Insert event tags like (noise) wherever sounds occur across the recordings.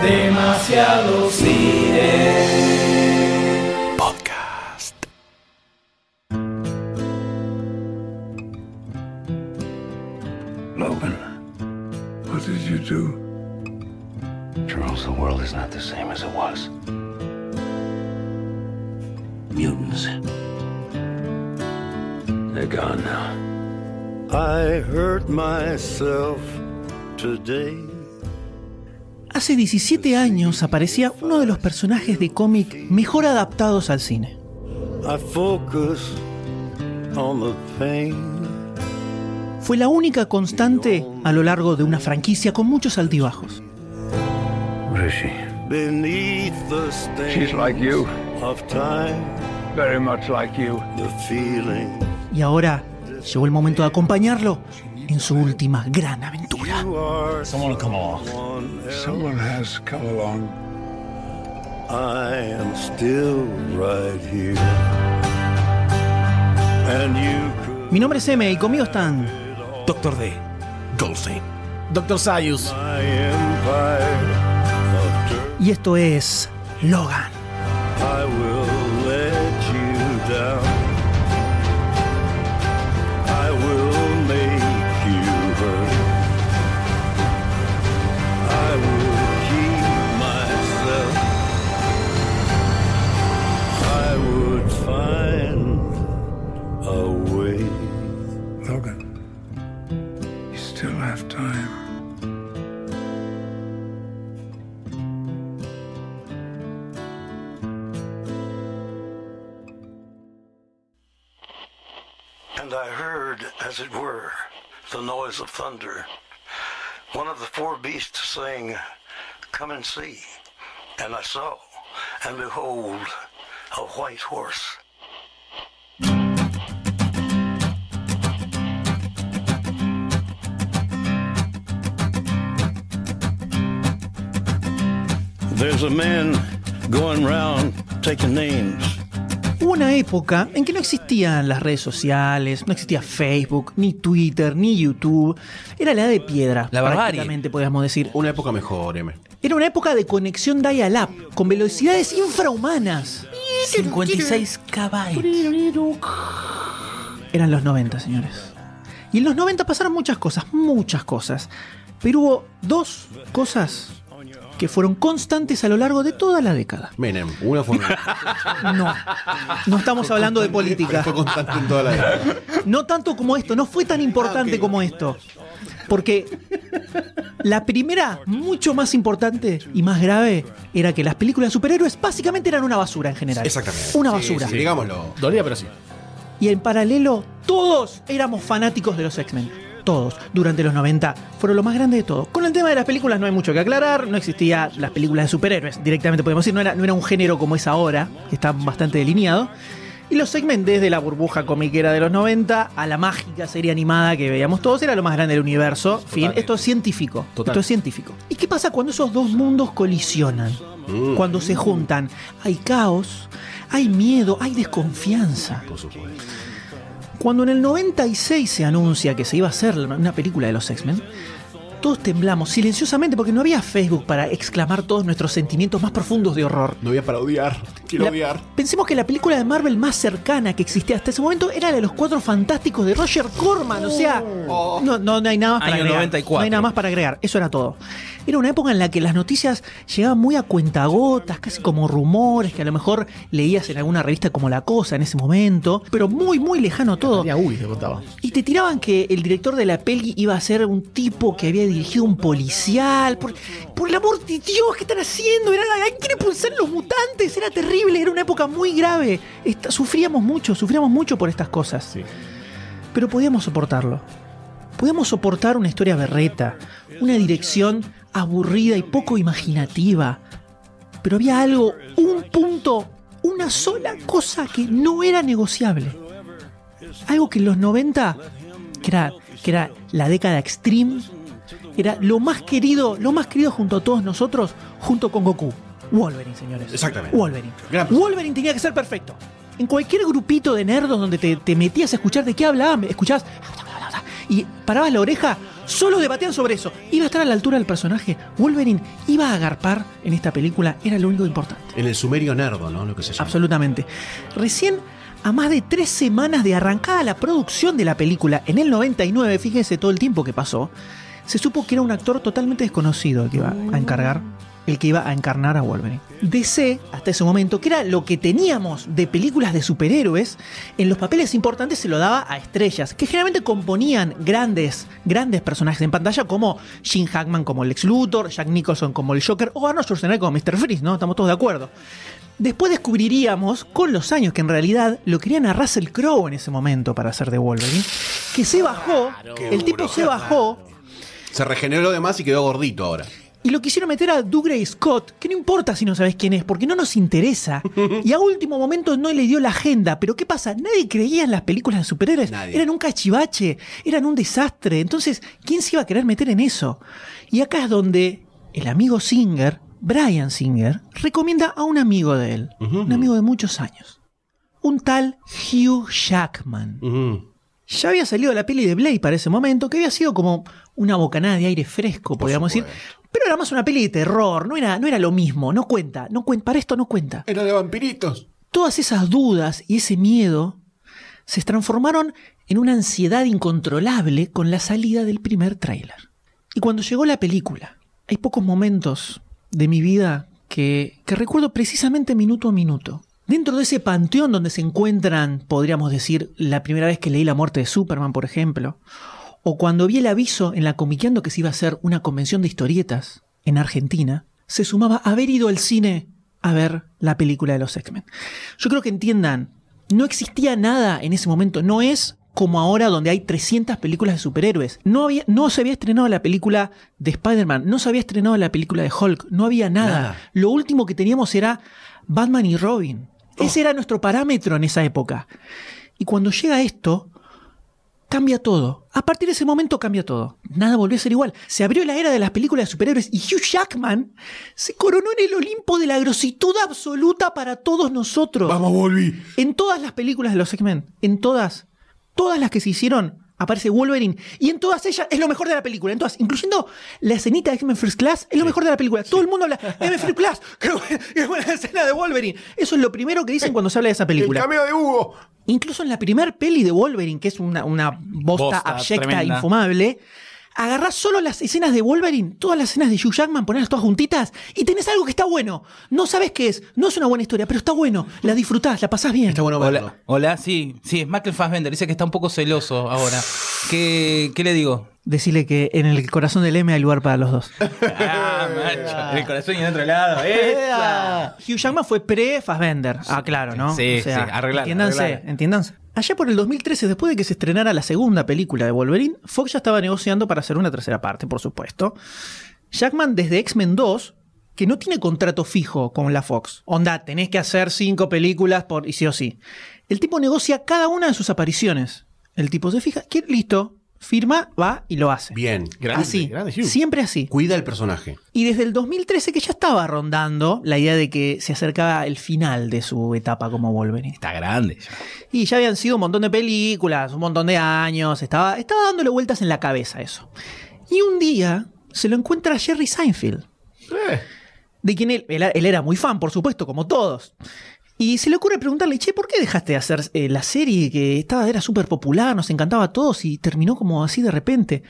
Demasiado cine. Podcast. Logan, what did you do? Charles, the world is not the same as it was. Mutants. They're gone now. I hurt myself today. Hace 17 años aparecía uno de los personajes de cómic mejor adaptados al cine. Fue la única constante a lo largo de una franquicia con muchos altibajos. What is she? Beneath the stain She's like you, of time, very much like you. the feeling Y ahora llegó el momento de acompañarlo en su última gran aventura. you are Someone come along. someone else. Someone has come along. I am still right here. And you could Mi nombre es M y conmigo están Doctor D. Goldstein. Doctor Sayus. y esto es Logan. I will And I heard, as it were, the noise of thunder. One of the four beasts saying, Come and see. And I saw, and behold, a white horse. There's a man going round taking names. Hubo una época en que no existían las redes sociales, no existía Facebook, ni Twitter, ni YouTube. Era la edad de piedra, La barbarie. prácticamente podríamos decir. Una época mejor, M. Era una época de conexión dial-up, con velocidades infrahumanas. 56 KB. Eran los 90, señores. Y en los 90 pasaron muchas cosas, muchas cosas. Pero hubo dos cosas que fueron constantes a lo largo de toda la década. Menem, una fue, No, no estamos hablando de política. fue constante en toda la vida. No tanto como esto, no fue tan importante como esto. Porque la primera, mucho más importante y más grave, era que las películas de superhéroes básicamente eran una basura en general. Exactamente. Una Sí, basura. sí, digámoslo. Dolía, pero sí. Y en paralelo, todos éramos fanáticos de los X-Men. Todos, durante los 90, fueron lo más grande de todo. Con el tema de las películas no hay mucho que aclarar, no existía las películas de superhéroes, directamente podemos decir, no era, no era un género como es ahora, que está bastante delineado. Y los X-Men, desde la burbuja comiquera de los 90 a la mágica serie animada que veíamos todos, era lo más grande del universo. Fin, esto es científico. Total. Esto es científico. ¿Y qué pasa cuando esos dos mundos colisionan? Mm. Cuando se juntan, hay caos, hay miedo, hay desconfianza. Por supuesto. Cuando en el 96 se anuncia que se iba a hacer una película de los X-Men, todos temblamos silenciosamente porque no había Facebook para exclamar todos nuestros sentimientos más profundos de horror. No voy a para odiar. Quiero La- odiar. Pensemos que la película de Marvel más cercana que existía hasta ese momento era la de los Cuatro Fantásticos de Roger Corman. O sea, no, no, no hay nada más para Año agregar. 94. No hay nada más para agregar. Eso era todo. Era una época en la que las noticias llegaban muy a cuentagotas, casi como rumores que a lo mejor leías en alguna revista como La Cosa en ese momento, pero muy, muy lejano todo. Tenía uy, te contaba. Y te tiraban que el director de la peli iba a ser un tipo que había dirigido un policial. Por, por el amor de Dios, ¿qué están haciendo? Era, ¿Hay que expulsar los mutantes? Era terrible, era una época muy grave. Esta- sufríamos mucho, sufríamos mucho por estas cosas. Sí. Pero podíamos soportarlo. Podíamos soportar una historia berreta, una dirección aburrida y poco imaginativa. Pero había algo, un punto, una sola cosa que no era negociable. Algo que en los 90, que era, que era la década extreme, era lo más querido, lo más querido junto a todos nosotros, junto con Goku. Wolverine, señores. Exactamente. Wolverine. Wolverine tenía que ser perfecto. En cualquier grupito de nerdos donde te, te metías a escuchar de qué hablaban, escuchabas y parabas la oreja, Solo debatían sobre eso. ¿Iba a estar a la altura del personaje? ¿Wolverine iba a agarpar en esta película? Era lo único importante. En el sumerio nerdo, ¿no? Lo que se llama. Absolutamente. Recién, a más de tres semanas de arrancada la producción de la película, en el 99, fíjense todo el tiempo que pasó, se supo que era un actor totalmente desconocido el que iba a encargar, el que iba a encarnar a Wolverine. DC, hasta ese momento, que era lo que teníamos de películas de superhéroes, en los papeles importantes se lo daba a estrellas, que generalmente componían grandes, grandes personajes en pantalla, como Jim Hackman como Lex Luthor, Jack Nicholson como el Joker, o Arnold Schwarzenegger como Mr. Freeze, ¿no? Estamos todos de acuerdo. Después descubriríamos con los años que en realidad lo querían a Russell Crowe en ese momento para hacer de Wolverine, que se bajó, el tipo se bajó Se regeneró de más y quedó gordito ahora. y lo quisieron meter a Dougray Scott, que no importa si no sabes quién es, porque no nos interesa. (laughs) Y a último momento no le dio la agenda. Pero ¿qué pasa? Nadie creía en las películas de superhéroes. Nadie. Eran un cachivache, eran un desastre. Entonces, ¿quién se iba a querer meter en eso? Y acá es donde el amigo Singer, Brian Singer, recomienda a un amigo de él, un amigo de muchos años. Un tal Hugh Jackman. Ya había salido la peli de Blade para ese momento, que había sido como una bocanada de aire fresco, podríamos decir. Pero era más una peli de terror, no era, no era lo mismo, no cuenta, no cuenta, para esto no cuenta. Era de vampiritos. Todas esas dudas y ese miedo se transformaron en una ansiedad incontrolable con la salida del primer tráiler. Y cuando llegó la película, hay pocos momentos de mi vida que, que recuerdo precisamente minuto a minuto. Dentro de ese panteón donde se encuentran, podríamos decir, la primera vez que leí La muerte de Superman, por ejemplo, o cuando vi el aviso en la Comiqueando que se iba a hacer una convención de historietas en Argentina, se sumaba haber ido al cine a ver la película de los X-Men. Yo creo que entiendan, no existía nada en ese momento, no es como ahora donde hay 300 películas de superhéroes. No, había, no se había estrenado la película de Spider-Man, no se había estrenado la película de Hulk, no había nada. Nada. Lo último que teníamos era Batman y Robin. Ese era nuestro parámetro en esa época. Y cuando llega esto, cambia todo. A partir de ese momento cambia todo. Nada volvió a ser igual. Se abrió la era de las películas de superhéroes y Hugh Jackman se coronó en el Olimpo de la grositud absoluta para todos nosotros. Vamos, volví. En todas las películas de los X-Men, en todas, todas las que se hicieron, aparece Wolverine. Y en todas ellas es lo mejor de la película. En todas, incluyendo la escenita de X-Men First Class, es lo mejor de la película. Todo el mundo habla, X-Men First Class, (laughs) qué buena, qué buena escena de Wolverine. Eso es lo primero que dicen cuando se habla de esa El película. cameo de Hugo. Incluso en la primer peli de Wolverine, que es una, una bosta, Bosta abyecta, tremenda. infumable, agarrás solo las escenas de Wolverine, todas las escenas de Hugh Jackman, ponerlas todas juntitas y tenés algo que está bueno. No sabes qué es, no es una buena historia, pero está bueno. La disfrutás, la pasás bien. Está bueno verlo. Hola, hola, sí, sí, es Michael Fassbender, dice que está un poco celoso ahora. ¿Qué, qué le digo? Decirle que en el corazón del M hay lugar para los dos. Ah, (laughs) macho, el corazón y en otro lado. ¡Esa! Hugh Jackman fue pre-Fassbender. Ah, claro, ¿no? Sí, sí, arreglala, Entiéndanse, arreglala. entiéndanse. Allá por el 2013, después de que se estrenara la segunda película de Wolverine, Fox ya estaba negociando para hacer una tercera parte, por supuesto. Jackman desde X-Men 2, que no tiene contrato fijo con la Fox. Onda, tenés que hacer cinco películas por y sí o sí. El tipo negocia cada una de sus apariciones. El tipo se fija, ¿quiere? listo, firma, va y lo hace. Bien. Grande, así, grande, Hugh. siempre así. Cuida el personaje. Y desde el 2013 que ya estaba rondando la idea de que se acercaba el final de su etapa como Wolverine. Está grande. ya. Y ya habían sido un montón de películas, un montón de años, estaba, estaba dándole vueltas en la cabeza eso. Y un día se lo encuentra Jerry Seinfeld, Eh, de quien él, él, él era muy fan, por supuesto, como todos. Y se le ocurre preguntarle, che, ¿por qué dejaste de hacer eh, la serie que estaba, era súper popular, nos encantaba a todos y terminó como así de repente?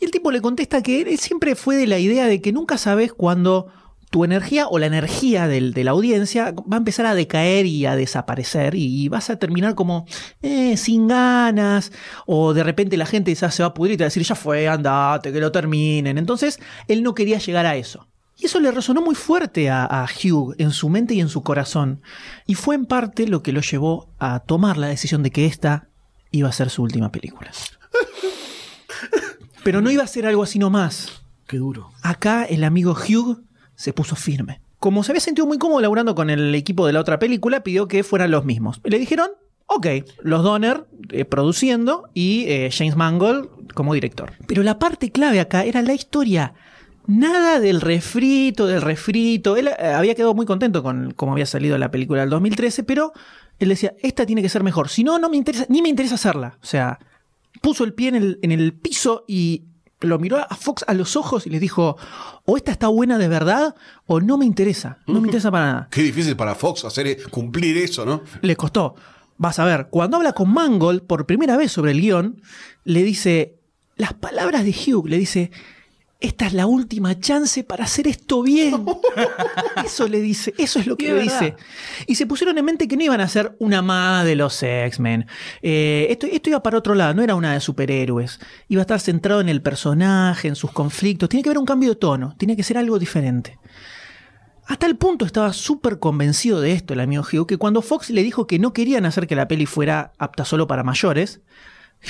Y el tipo le contesta que él siempre fue de la idea de que nunca sabes cuándo tu energía o la energía del- de la audiencia va a empezar a decaer y a desaparecer y, vas a terminar como eh, sin ganas o de repente la gente ya se va a pudrir y te va a decir ya fue, andate, que lo terminen. Entonces él no quería llegar a eso. Y eso le resonó muy fuerte a, a Hugh en su mente y en su corazón. Y fue en parte lo que lo llevó a tomar la decisión de que esta iba a ser su última película. (laughs) Pero no iba a ser algo así nomás. qué duro. Acá el amigo Hugh se puso firme. Como se había sentido muy cómodo laburando con el equipo de la otra película, pidió que fueran los mismos. Le dijeron, ok, los Donner eh, produciendo y eh, James Mangold como director. Pero la parte clave acá era la historia. Nada del refrito, del refrito. Él eh, había quedado muy contento con cómo había salido la película del 2013, pero él decía, esta tiene que ser mejor. Si no, no me interesa, ni me interesa hacerla. O sea, puso el pie en el, en el piso y lo miró a Fox a los ojos y le dijo, o esta está buena de verdad o no me interesa, no me interesa para nada. Qué difícil para Fox hacer eh, cumplir eso, ¿no? Le costó. Vas a ver, cuando habla con Mangold por primera vez sobre el guion, le dice, las palabras de Hugh, le dice, esta es la última chance para hacer esto bien. (laughs) Eso le dice, eso es lo que le dice. Y se pusieron en mente que no iban a hacer una más de los X-Men. Eh, esto, esto iba para otro lado, no era una de superhéroes. Iba a estar centrado en el personaje, en sus conflictos. Tiene que haber un cambio de tono, tiene que ser algo diferente. Hasta el punto estaba súper convencido de esto el amigo Hugh, que cuando Fox le dijo que no querían hacer que la peli fuera apta solo para mayores,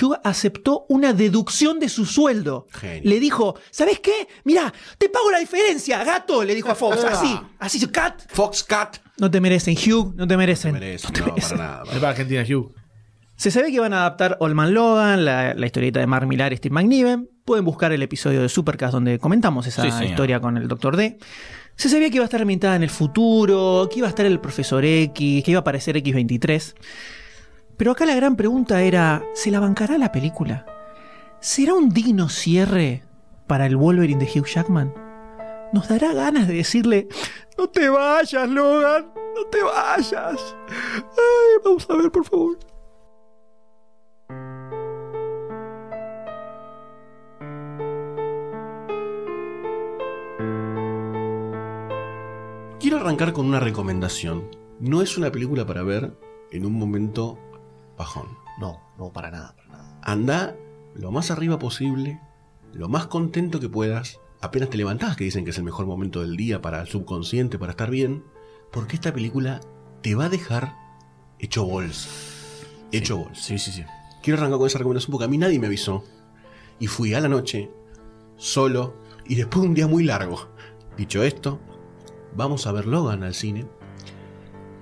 Hugh aceptó una deducción de su sueldo. Genio. Le dijo, ¿sabes qué? Mira, te pago la diferencia, gato, le dijo a Fox, así, así, cat. Fox Cat. No te merecen, Hugh, no te merecen. Merece, No te no, merecen. para nada. Para Argentina, Hugh. Se sabe que van a adaptar Olman Logan, la, la historieta de Mark Millar y Steve McNiven. Pueden buscar el episodio de Supercast donde comentamos esa Sí, historia con el Dr. D. Se sabía que iba a estar ambientada en el futuro, que iba a estar el Profesor X, que iba a aparecer X23. Pero acá la gran pregunta era, ¿se la bancará la película? ¿Será un digno cierre para el Wolverine de Hugh Jackman? ¿Nos dará ganas de decirle, no te vayas, Logan, no te vayas? Ay, vamos a ver, por favor. Quiero arrancar con una recomendación. No es una película para ver en un momento bajón. No, no, para nada, para nada. Anda lo más arriba posible, lo más contento que puedas. Apenas te levantás, que dicen que es el mejor momento del día para el subconsciente, para estar bien. Porque esta película te va a dejar hecho bolsa. Hecho bolsa. Sí, sí, sí. Quiero arrancar con esa recomendación porque a mí nadie me avisó. Y fui a la noche, solo, y después de un día muy largo. Dicho esto, vamos a ver Logan al cine.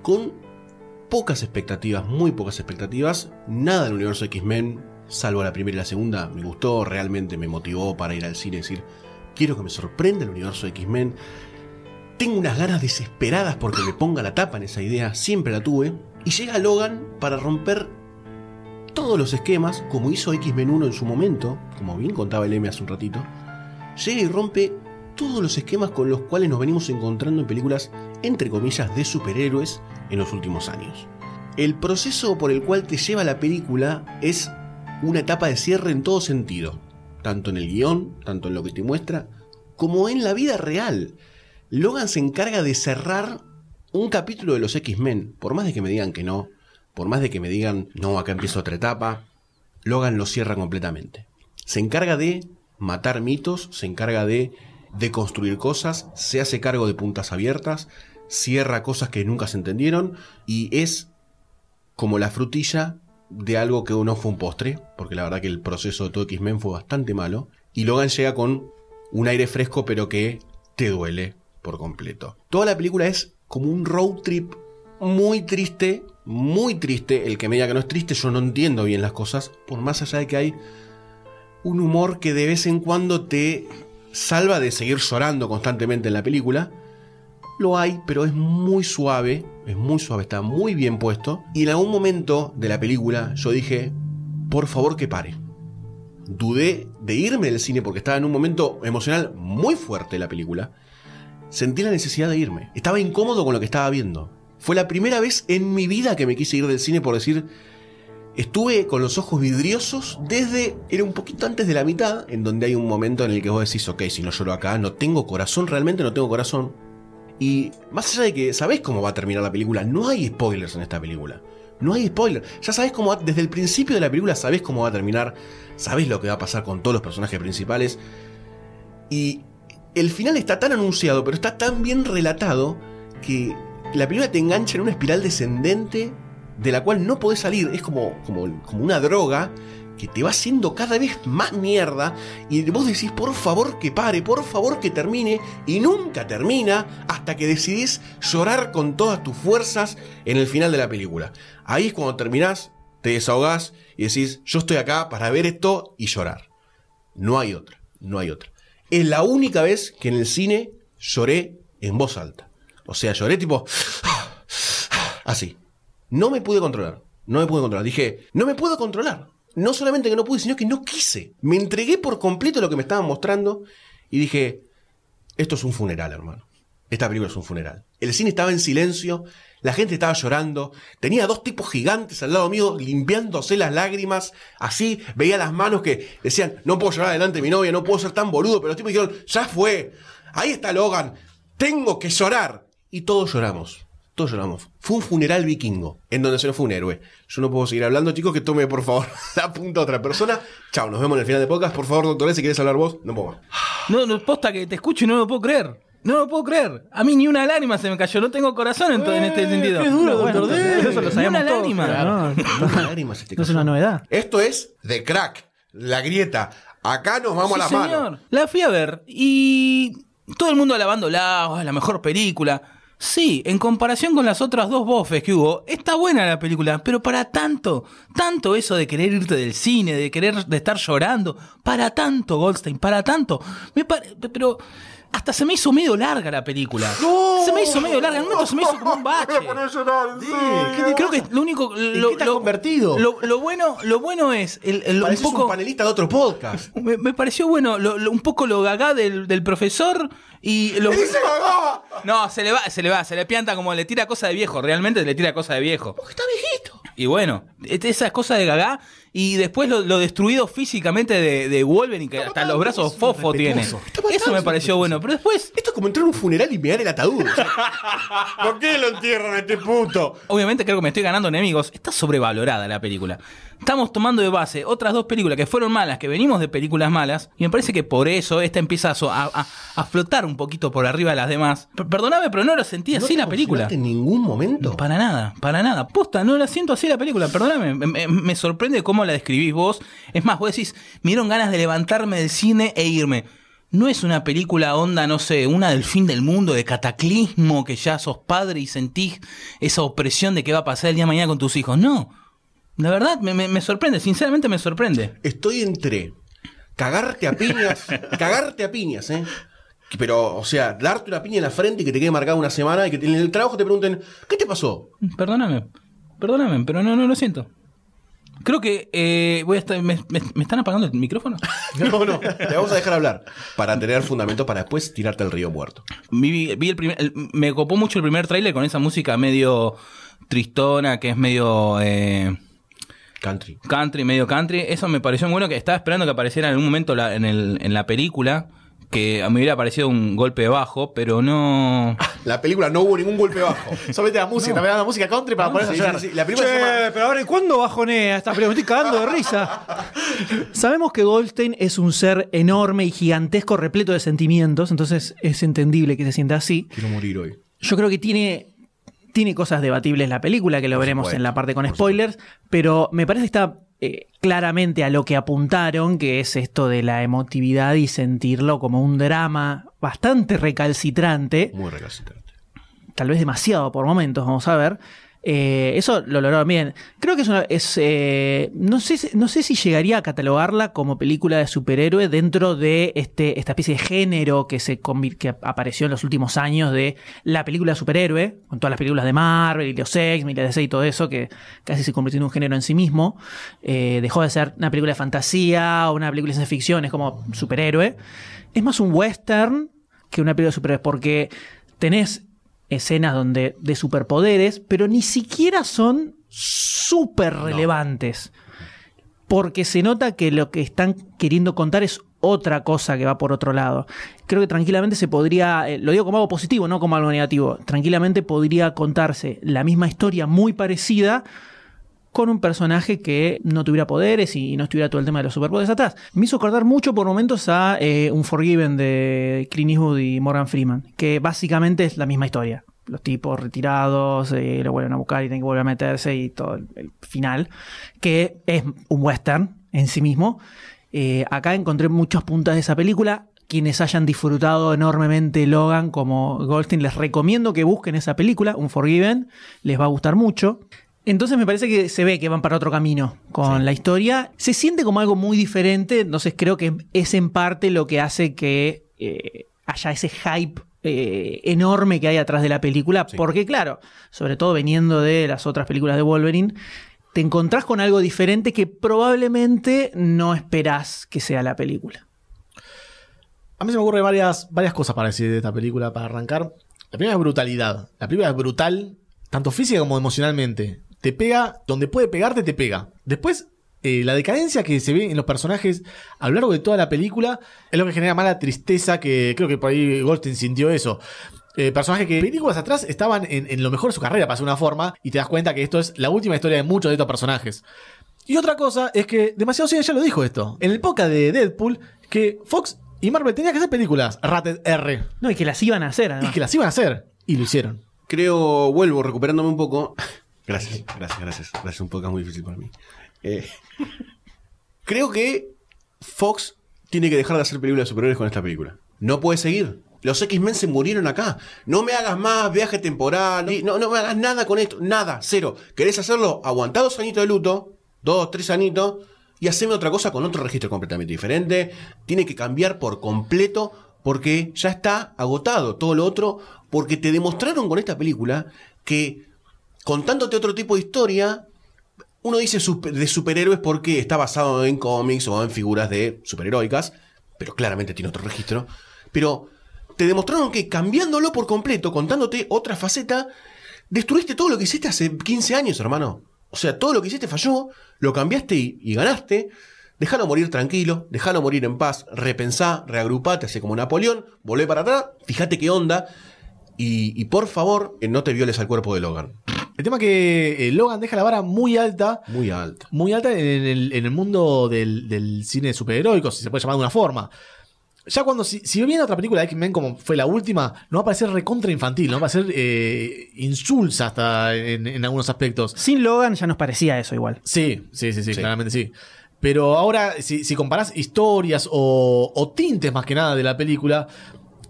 Con pocas expectativas, muy pocas expectativas. Nada del universo X-Men, salvo la primera y la segunda, me gustó, realmente me motivó para ir al cine y decir, quiero que me sorprenda el universo X-Men. Tengo unas ganas desesperadas porque me ponga la tapa en esa idea, siempre la tuve. Y llega Logan para romper todos los esquemas, como hizo X-Men 1 en su momento, como bien contaba el M hace un ratito, llega y rompe todos los esquemas con los cuales nos venimos encontrando en películas, entre comillas, de superhéroes en los últimos años. El proceso por el cual te lleva la película es una etapa de cierre en todo sentido, tanto en el guion, tanto en lo que te muestra, como en la vida real. Logan se encarga de cerrar un capítulo de los X-Men, por más de que me digan que no, por más de que me digan, no, acá empieza otra etapa, Logan lo cierra completamente. Se encarga de matar mitos, se encarga de deconstruir cosas, se hace cargo de puntas abiertas, cierra cosas que nunca se entendieron y es como la frutilla de algo que no fue un postre, porque la verdad que el proceso de todo X-Men fue bastante malo, y Logan llega con un aire fresco pero que te duele por completo. Toda la película es como un road trip muy triste, muy triste. El que me diga que no es triste, yo no entiendo bien las cosas, por más allá de que hay un humor que de vez en cuando te salva de seguir llorando constantemente en la película. Lo hay, pero es muy suave, es muy suave, está muy bien puesto. Y en algún momento de la película yo dije, por favor que pare. Dudé de irme del cine porque estaba en un momento emocional muy fuerte la película. Sentí la necesidad de irme. Estaba incómodo con lo que estaba viendo. Fue la primera vez en mi vida que me quise ir del cine por decir, Estuve con los ojos vidriosos desde. Era un poquito antes de la mitad, en donde hay un momento en el que vos decís, ok, si no lloro acá, no tengo corazón, realmente no tengo corazón. Y más allá de que sabés cómo va a terminar la película, no hay spoilers en esta película. No hay spoilers. Ya sabés cómo desde el principio de la película sabés cómo va a terminar, sabés lo que va a pasar con todos los personajes principales. Y el final está tan anunciado, pero está tan bien relatado que la película te engancha en una espiral descendente de la cual no podés salir. Es como, como, como una droga que te va haciendo cada vez más mierda y vos decís, por favor que pare, por favor que termine y nunca termina hasta que decidís llorar con todas tus fuerzas en el final de la película. Ahí es cuando terminás, te desahogás y decís, yo estoy acá para ver esto y llorar. No hay otra, no hay otra. Es la única vez que en el cine lloré en voz alta. O sea, lloré tipo... Así. No me pude controlar. No me pude controlar. Dije, no me puedo controlar. No solamente que no pude, sino que no quise. Me entregué por completo lo que me estaban mostrando y dije, esto es un funeral, hermano. Esta película es un funeral. El cine estaba en silencio, la gente estaba llorando, tenía dos tipos gigantes al lado mío limpiándose las lágrimas, así, veía las manos que decían, no puedo llorar delante de mi novia, no puedo ser tan boludo, pero los tipos dijeron, ya fue, ahí está Logan, tengo que llorar. Y todos lloramos, todos lloramos. Fue un funeral vikingo, en donde se nos fue un héroe. Yo no puedo seguir hablando, chicos, que tome por favor (laughs) la punta a otra persona. Chao, nos vemos en el final de podcast. Por favor, doctor, si quieres hablar vos, no puedo más. No, no, posta que te escucho y no lo puedo creer. No lo puedo creer. A mí ni una lágrima se me cayó. No tengo corazón en, en este sentido. qué duro, doctor bueno, D. Eso lo Ni sabíamos una todos. lágrima. Claro. No, este no es una novedad. Esto es The Crack, la grieta. Acá nos vamos Sí, a la señor. mano. La fui a ver y todo el mundo alabándola, oh, es la mejor película. Sí, en comparación con las otras dos bofes que hubo, está buena la película, pero para tanto, tanto eso de querer irte del cine, de querer de estar llorando, para tanto Goldstein, para tanto. Me pare- pero hasta se me hizo medio larga la película. (laughs) Se me hizo medio larga, en un momento se me hizo como un bache. Creo que lo único lo, qué te has lo- convertido? Lo, lo bueno, lo bueno es el, el- un Pareces poco un panelista de otro podcast. (laughs) me, me pareció bueno, lo- lo- un poco lo gagá del, del profesor y lo... No, se le va, se le va, se le pianta como le tira cosa de viejo, realmente le tira cosa de viejo. Porque está viejito. Y bueno, esas cosas de gagá y después lo, lo destruido físicamente de, de Wolverine, que hasta los brazos fofo tiene. Eso me pareció bueno, pero después, Esto es como entrar a un funeral y mirar el ataúd. o sea, (laughs) ¿Por qué lo entierran a este puto? obviamente creo que me estoy ganando enemigos. Está sobrevalorada la película. Estamos tomando de base otras dos películas que fueron malas, que venimos de películas malas, y me parece que por eso esta empieza a, flotar un poquito por arriba de las demás. P- perdóname, pero no lo sentí ¿No así la película. en ningún momento? Para nada, para nada. Posta, no la siento así la película, perdóname. Me, me- me sorprende cómo la describís vos. Es más, vos decís, me dieron ganas de levantarme del cine e irme. No es una película onda, no sé, una del fin del mundo, de cataclismo, que ya sos padre y sentís esa opresión de qué va a pasar el día de mañana con tus hijos. No. La verdad, me, me- me sorprende, sinceramente me sorprende. Estoy entre cagarte a piñas, (laughs) cagarte a piñas, ¿eh? Pero, o sea, darte una piña en la frente y que te quede marcada una semana y que en el trabajo te pregunten, ¿qué te pasó? Perdóname, perdóname, pero no, no lo siento. Creo que eh, voy a estar. Me, me- me están apagando el micrófono? (laughs) No, no, te vamos a dejar hablar para tener fundamento para después tirarte al río muerto. Vi, vi el primer, el- me copó mucho el primer tráiler con esa música medio tristona, que es medio eh, Country. country, medio country. Eso me pareció muy bueno, que estaba esperando que apareciera en algún momento la- en, el- en la película, que a mí me hubiera parecido un golpe bajo, pero no... (laughs) La película no hubo ningún golpe bajo. (laughs) Solamente la música, también la música country para ponerse sí, a llorar. sí, sí. La primera Che, semana- pero ahora, ¿cuándo bajonea esta película? Me estoy cagando de risa. (laughs) Sabemos que Goldstein es un ser enorme y gigantesco, repleto de sentimientos, entonces es entendible que se sienta así. Quiero morir hoy. Yo creo que tiene, tiene cosas debatibles la película, que lo veremos en la parte con spoilers, pero me parece que está eh, claramente a lo que apuntaron, que es esto de la emotividad y sentirlo como un drama bastante recalcitrante, Muy recalcitrante. tal vez demasiado por momentos, vamos a ver. Eh, eso lo lograron bien. Creo que es una. Eh, no, sé, no sé si llegaría a catalogarla como película de superhéroe dentro de este, esta especie de género que, se que apareció en los últimos años de la película superhéroe, con todas las películas de Marvel y los X, y y todo eso, que casi se convirtió en un género en sí mismo. Eh, dejó de ser una película de fantasía o una película de ciencia ficción, es como superhéroe. Es más un western que una película de superhéroes, porque tenés escenas donde de superpoderes, pero ni siquiera son súper relevantes. Porque se nota que lo que están queriendo contar es otra cosa que va por otro lado. Creo que tranquilamente se podría, eh, lo digo como algo positivo, no como algo negativo, tranquilamente podría contarse la misma historia muy parecida con un personaje que no tuviera poderes y no estuviera todo el tema de los superpoderes atrás. Me hizo acordar mucho por momentos a eh, un Forgiven de Clint Eastwood y Morgan Freeman, que básicamente es la misma historia. Los tipos retirados, eh, lo vuelven a buscar y tienen que volver a meterse y todo el, el final, que es un western en sí mismo. Eh, acá encontré muchas puntas de esa película. Quienes hayan disfrutado enormemente Logan como Goldstein, les recomiendo que busquen esa película, un Forgiven, les va a gustar mucho. Entonces me parece que se ve que van para otro camino con la historia. Se siente como algo muy diferente, entonces creo que es en parte lo que hace que eh, haya ese hype eh, enorme que hay atrás de la película. Porque claro, sobre todo veniendo de las otras películas de Wolverine, te encontrás con algo diferente que probablemente no esperás que sea la película. A mí se me ocurren varias, varias cosas para decir de esta película, para arrancar. La primera es brutalidad. La película es brutal, tanto física como emocionalmente. Te pega, donde puede pegarte, te pega. Después, eh, la decadencia que se ve en los personajes a lo largo de toda la película es lo que genera mala tristeza, que creo que por ahí Goldstein sintió eso. Eh, personajes que películas atrás estaban en, en lo mejor de su carrera, para hacer una forma, y te das cuenta que esto es la última historia de muchos de estos personajes. Y otra cosa es que demasiado cine ya lo dijo esto. En el podcast de Deadpool, que Fox y Marvel tenían que hacer películas Rated R. No, y que las iban a hacer, Y que las iban a hacer. Y lo hicieron. Creo, vuelvo recuperándome un poco. Gracias, (laughs) gracias, gracias. Gracias, un podcast muy difícil para mí. Eh, (laughs) creo que Fox tiene que dejar de hacer películas de superhéroes con esta película. No puede seguir. Los X-Men se murieron acá. No me hagas más viaje temporal. No, no me hagas nada con esto. Nada, cero. ¿Querés hacerlo? Aguantá dos añitos de luto. Dos, tres añitos. Y haceme otra cosa con otro registro completamente diferente. Tiene que cambiar por completo porque ya está agotado todo lo otro. Porque te demostraron con esta película que contándote otro tipo de historia, uno dice de superhéroes porque está basado en cómics o en figuras de superheroicas, pero claramente tiene otro registro. Pero te demostraron que cambiándolo por completo, contándote otra faceta, destruiste todo lo que hiciste hace 15 años, hermano. O sea, todo lo que hiciste falló, lo cambiaste y, ganaste. Dejalo morir tranquilo, dejalo morir en paz, repensá, reagrupate, así como Napoleón, volvé para atrás, fíjate qué onda. Y, y por favor, no te violes al cuerpo de Logan. El tema es que eh, Logan deja la vara muy alta. Muy alta. Muy alta en el, en el mundo del, del cine superheroico, si se puede llamar de una forma. Ya cuando, si, si viene otra película de X-Men como fue la última, no va a parecer recontra infantil, no va a ser eh, insulsa hasta en, en algunos aspectos. Sin Logan ya nos parecía eso igual. Sí, sí, sí, sí, Sí. claramente sí. Pero ahora, si, si comparás historias o, o tintes más que nada de la película,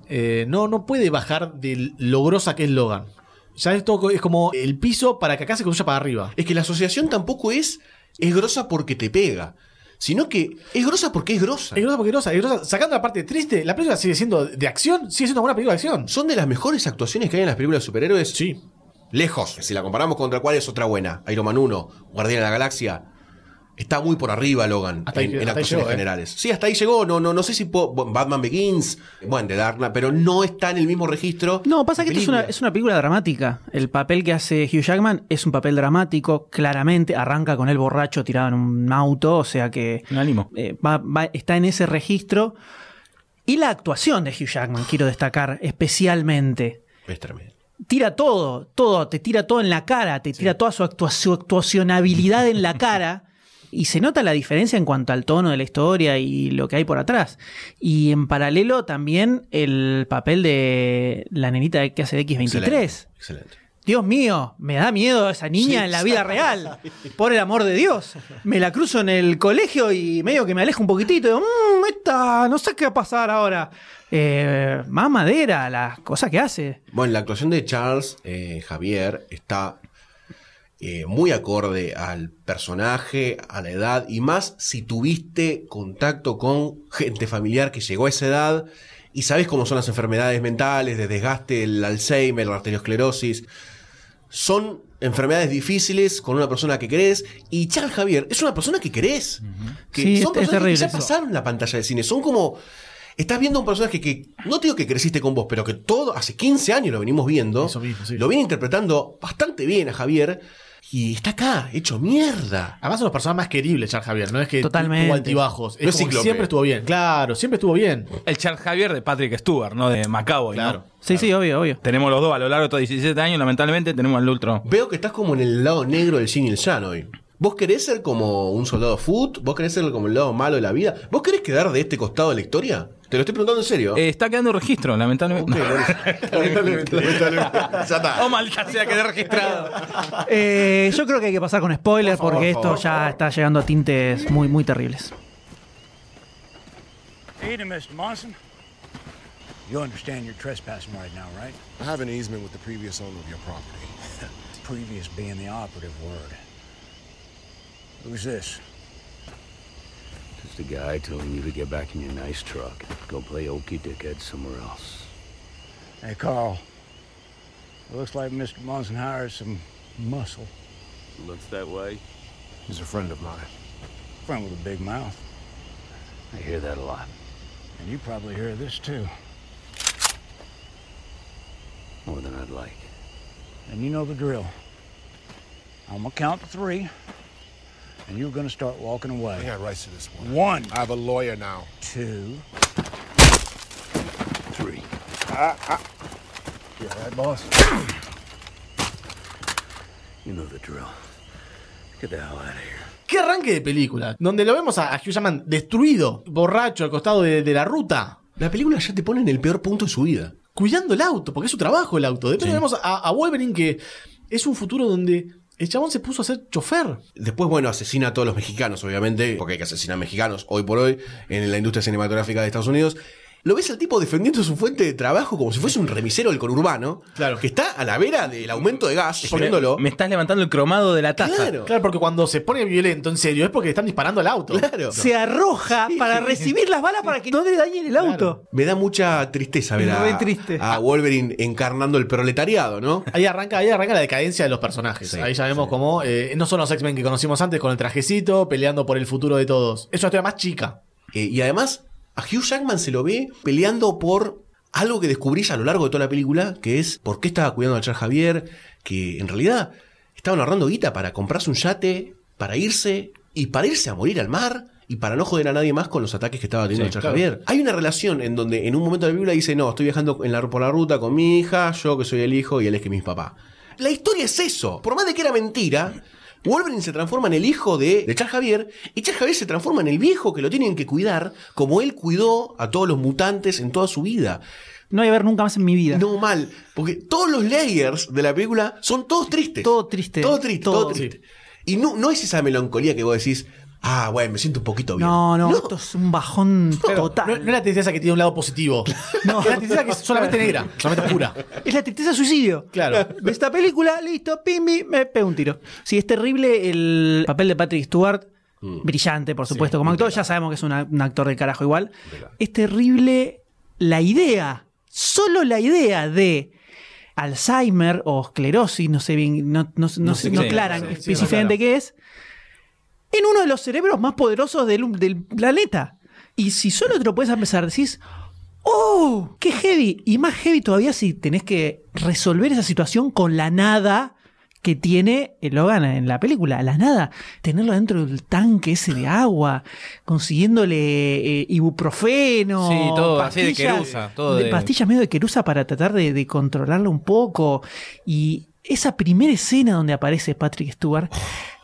eh, no, no puede bajar de lo grosa que es Logan. Ya esto es como el piso para que acá se construya para arriba. Es que la asociación tampoco es, es grosa porque te pega, sino que es grosa porque es grosa. Es grosa porque es grosa, es grosa. Sacando la parte triste, la película sigue siendo de acción, sigue siendo una buena película de acción. Son de las mejores actuaciones que hay en las películas de superhéroes. Sí. Lejos. Si la comparamos contra cuál es otra buena. Iron Man 1, Guardián de la Galaxia. Está muy por arriba Logan Hasta ahí- en, hasta actuaciones llegó, ¿eh? generales. Sí, hasta ahí llegó. No, no, no sé si bueno, Batman Begins, bueno, de Dark Knight, pero no está en el mismo registro. No, pasa que esto es una, película. es una película dramática. El papel que hace Hugh Jackman es un papel dramático, claramente. Arranca con él borracho tirado en un auto, o sea que Un ánimo. eh, va- va- está en ese registro. Y la actuación de Hugh Jackman, quiero destacar especialmente. Es tremendo. Tira todo, todo, te tira todo en la cara, te tira toda su, actua- su actuacionabilidad en la cara. (laughs) Y se nota la diferencia en cuanto al tono de la historia y lo que hay por atrás. Y en paralelo también el papel de la nenita que hace de X23. Excelente. Excelente. Dios mío, me da miedo esa niña Sí, en la vida (laughs) real. Por el amor de Dios. Me la cruzo en el colegio y medio que me alejo un poquitito. Y digo, "Mm, esta, no sé qué va a pasar ahora. Eh, más madera, las cosas que hace. Bueno, la actuación de Charles eh, Javier está eh, muy acorde al personaje, a la edad, y más si tuviste contacto con gente familiar que llegó a esa edad y sabes cómo son las enfermedades mentales, de desgaste, el Alzheimer, la arteriosclerosis. Son enfermedades difíciles con una persona que querés, y Charles Javier es una persona que querés. Que Sí, son es- es personajes que ya pasaron la pantalla de cine, son como... Estás viendo un personaje que, no te digo que creciste con vos, pero que todo, hace 15 años lo venimos viendo. Eso mismo, sí. Lo viene interpretando bastante bien a Javier. Y está acá, hecho mierda. Además son los personajes más queribles, Charles Javier. No es que Totalmente. tuvo altibajos. Es No es como que Cíclope. siempre estuvo bien. Claro, siempre estuvo bien. El Charles Javier de Patrick Stewart, ¿no? De Macaboy, ¿no? Claro. Sí, sí, obvio, obvio. Tenemos los dos a lo largo de estos 17 años, lamentablemente tenemos al Ultron. Veo que estás como en el lado negro del Yin y el Yang hoy. ¿Vos querés ser como un soldado foot? ¿Vos querés ser como el lado malo de la vida? ¿Vos querés quedar de este costado de la historia? Te lo estoy preguntando en serio. Eh, está quedando registro, lamentablemente. (laughs) Lamentablemente, lamentablemente. Ya está. Oh, maldita sea, quedé registrado. (laughs) Eh, yo creo que hay que pasar con spoilers Por favor, porque por esto ya está llegando a tintes muy, muy terribles. Evening, Mr. Monson. You understand you're trespassing right now, right? I have an easement with the previous owner of your property. (laughs) Previous being the operative word. Who's this? Just a guy telling you to get back in your nice truck. Go play okey dickhead somewhere else. Hey, Carl. It looks like Mr. Monson hired some muscle. Looks that way. He's a friend of mine. Friend with a big mouth. I hear that a lot. And you probably hear this too. More than I'd like. And you know the drill. I'm gonna count to three, and you're gonna start walking I away. got rights to this one. One, I have a lawyer now. two, Three. Yeah, right, boss? (clears throat) You know the drill. Get the hell out of here. ¿Qué arranque de película? Donde lo vemos a, Hugh Jackman destruido, borracho, al costado de, de la ruta, La película ya te pone en el peor punto de su vida. cuidando el auto, porque es su trabajo el auto. Después vemos a, a Wolverine que es un futuro donde el chabón se puso a ser chofer. Después, bueno, asesina a todos los mexicanos, obviamente, porque hay que asesinar mexicanos hoy por hoy en la industria cinematográfica de Estados Unidos. Lo ves al tipo defendiendo su fuente de trabajo como si fuese un remisero del conurbano, Claro. que está a la vera del aumento de gas, poniéndolo. Me estás levantando el cromado de la taza. Claro, Claro, porque cuando se pone violento, en serio, es porque le están disparando al auto. claro. Se arroja para recibir las balas para que no le dañen el auto. Me da mucha tristeza ver a, triste. a Wolverine encarnando el proletariado, ¿no? Ahí arranca, ahí arranca la decadencia de los personajes. Sí, ahí ya vemos como eh, no son los X-Men que conocimos antes con el trajecito, peleando por el futuro de todos. Es una historia más chica. Eh, y además, a Hugh Jackman se lo ve peleando por algo que descubrís a lo largo de toda la película, que es por qué estaba cuidando a Charles Javier, que en realidad estaban ahorrando guita para comprarse un yate, para irse, y para irse a morir al mar, y para no joder a nadie más con los ataques que estaba teniendo Sí, Charles claro. Javier. Hay una relación en donde en un momento de la película dice, no, estoy viajando en la, por la ruta con mi hija, yo que soy el hijo y él es que mi papá. La historia es eso. Por más de que era mentira, Wolverine se transforma en el hijo de, de Charles Javier y Charles Javier se transforma en el viejo que lo tienen que cuidar como él cuidó a todos los mutantes en toda su vida. No voy a ver nunca más en mi vida. No mal, porque todos los layers de la película son todos tristes. Todo triste. Todo triste, todo, Todo. triste. Y no, no es esa melancolía que vos decís, ah, bueno, me siento un poquito bien. No, no, esto es un bajón Claro, total. No, no es la tristeza que tiene un lado positivo. (laughs) No. Es la tristeza que es solamente negra, solamente oscura. (laughs) Es la tristeza suicidio. Claro. De esta película, listo, pimbi, me pego un tiro. Sí, es terrible el papel de Patrick Stewart. Brillante, por supuesto, como actor. Ya sabemos que es una- un actor del carajo igual. Es terrible la idea, solo la idea de Alzheimer o esclerosis, no sé bien, no, no, no, sé- sé no qué. aclaran Sí, sí, específicamente qué es, en uno de los cerebros más poderosos del, del planeta. Y si solo te lo puedes empezar, decís, ¡Oh! ¡Qué heavy! Y más heavy todavía si tenés que resolver esa situación con la nada que tiene el Logan en la película. La nada. Tenerlo dentro del tanque ese de agua, consiguiéndole eh, ibuprofeno. Sí, todo así de pastillas- querusa, todo de de- pastillas medio de querusa para tratar de, de controlarlo un poco. Y esa primera escena donde aparece Patrick Stewart.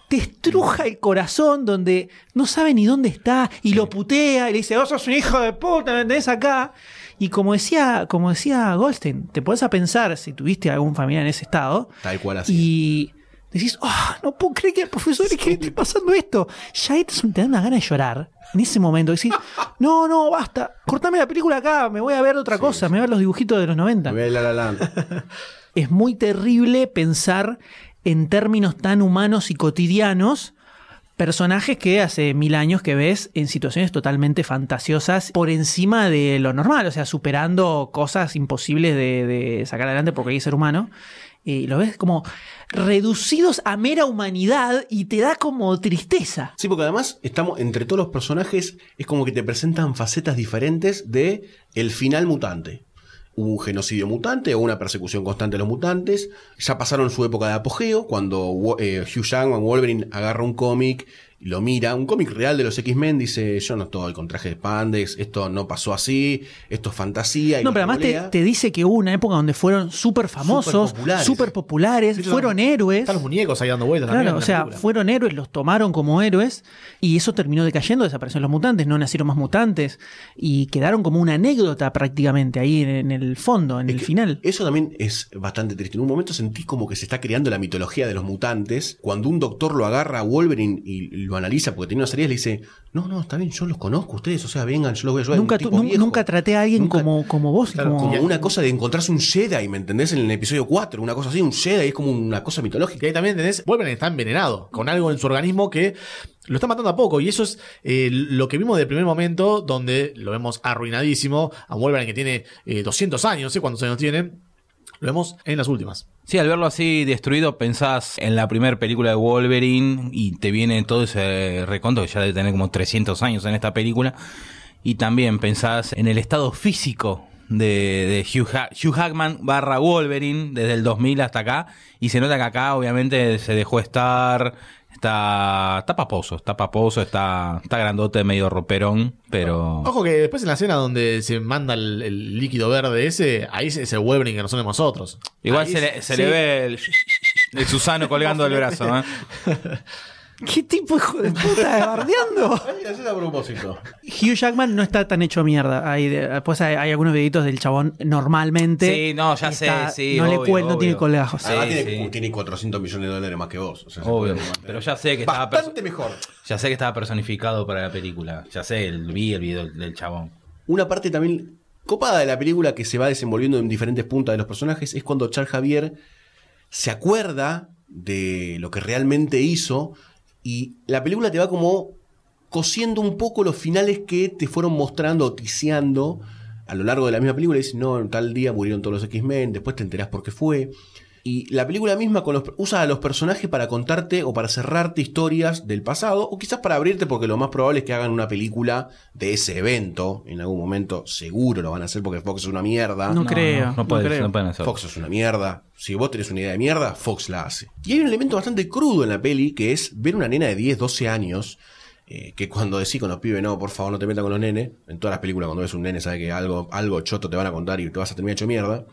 Te estruja el corazón donde no sabe ni dónde está y lo putea y le dice, vos sos un hijo de puta, me tenés acá. Y como decía, como decía Goldstein, te pones a pensar si tuviste algún familiar en ese estado Tal cual así. y decís, "Ah, no puedo creer que el profesor es que esté pasando esto. Ya te te da una gana de llorar en ese momento. Decís, no, no, basta, cortame la película acá, me voy a ver otra cosa, me voy a ver los dibujitos de los 90 Me ve La La Land. es muy terrible pensar en términos tan humanos y cotidianos personajes que hace mil años que ves en situaciones totalmente fantasiosas por encima de lo normal, o sea, superando cosas imposibles de, sacar adelante por cualquier ser humano. Y lo ves como reducidos a mera humanidad y te da como tristeza. Sí, porque además estamos entre todos los personajes es como que te presentan facetas diferentes de el final mutante. Un genocidio mutante o una persecución constante de los mutantes. Ya pasaron su época de apogeo cuando eh, Hugh Jackman Wolverine agarra un cómic y lo mira, un cómic real de los X-Men dice, "Yo no estoy con traje de spandex, esto no pasó así, esto es fantasía." y No, pero además te, dice que hubo una época donde fueron súper famosos, súper populares, fueron héroes. Están los muñecos ahí dando vueltas también Claro, o sea, película. fueron héroes, los tomaron como héroes y eso terminó decayendo, desaparecieron los mutantes, no nacieron más mutantes y quedaron como una anécdota prácticamente ahí en, en el fondo, en Es el final. Eso también es bastante triste. En un momento sentí como que se está creando la mitología de los mutantes. Cuando un doctor lo agarra a Wolverine y lo analiza porque tenía una serie, le dice, no, no, está bien, yo los conozco ustedes, o sea, vengan, yo los voy a ayudar. Nunca, nunca traté a alguien Nunca- como, como vos. Claro, como- Como una cosa de encontrarse un Jedi, ¿me entendés? En el episodio 4, una cosa así, un Jedi es como una cosa mitológica. ahí también tenés, Wolverine está envenenado con algo en su organismo que lo está matando a poco. Y eso es eh, lo que vimos del primer momento, donde lo vemos arruinadísimo. A Wolverine que tiene eh, 200 años, no sé cuántos años tiene. Lo vemos en las últimas. Sí, al verlo así destruido, pensás en la primera película de Wolverine y te viene todo ese reconto que ya debe tener como 300 años en esta película. Y también pensás en el estado físico de, de Hugh, Ha- Hugh Hackman barra Wolverine desde el 2000 hasta acá. Y se nota que acá obviamente se dejó estar. Está, está paposo, está paposo, está, está grandote, medio roperón, pero... Ojo que después en la escena donde se manda el, el líquido verde ese, ahí es el Wolverine que no somos nosotros. Igual Ahí se, le, se sí. le ve el, el Susano colgando del brazo, ¿eh? (laughs) ¿Qué tipo de hijo de puta bardeando? Es a propósito. Hugh Jackman no está tan hecho mierda. Hay de- después hay, hay algunos videitos del chabón normalmente. Sí, no, ya está- sé, sí, No, le cuel- no tiene colgajos. Sí, Además tiene, sí. tiene 400 millones de dólares más que vos. O sea, se Obvio, puede pero ya sé que estaba Bastante mejor. ya sé que estaba personificado para la película. Ya sé, el, vi el video del chabón. Una parte también copada de la película que se va desenvolviendo en diferentes puntas de los personajes es cuando Charles Javier se acuerda de lo que realmente hizo y la película te va como cosiendo un poco los finales que te fueron mostrando o tiseando a lo largo de la misma película. Dices, no, tal día murieron todos los X-Men, después te enterás por qué fue. Y la película misma con los- usa a los personajes para contarte o para cerrarte historias del pasado, o quizás para abrirte, porque lo más probable es que hagan una película de ese evento. En algún momento seguro lo van a hacer porque Fox es una mierda. No, creo. no, No, creo. no pueden hacerlo. Fox es una mierda. Si vos tenés una idea de mierda, Fox la hace. Y hay un elemento bastante crudo en la peli, que es ver una nena de 10, 12 años, eh, que cuando decís con los pibes, no, por favor, no te metas con los nenes, en todas las películas cuando ves un nene, sabes que algo, algo choto te van a contar y te vas a terminar hecho mierda.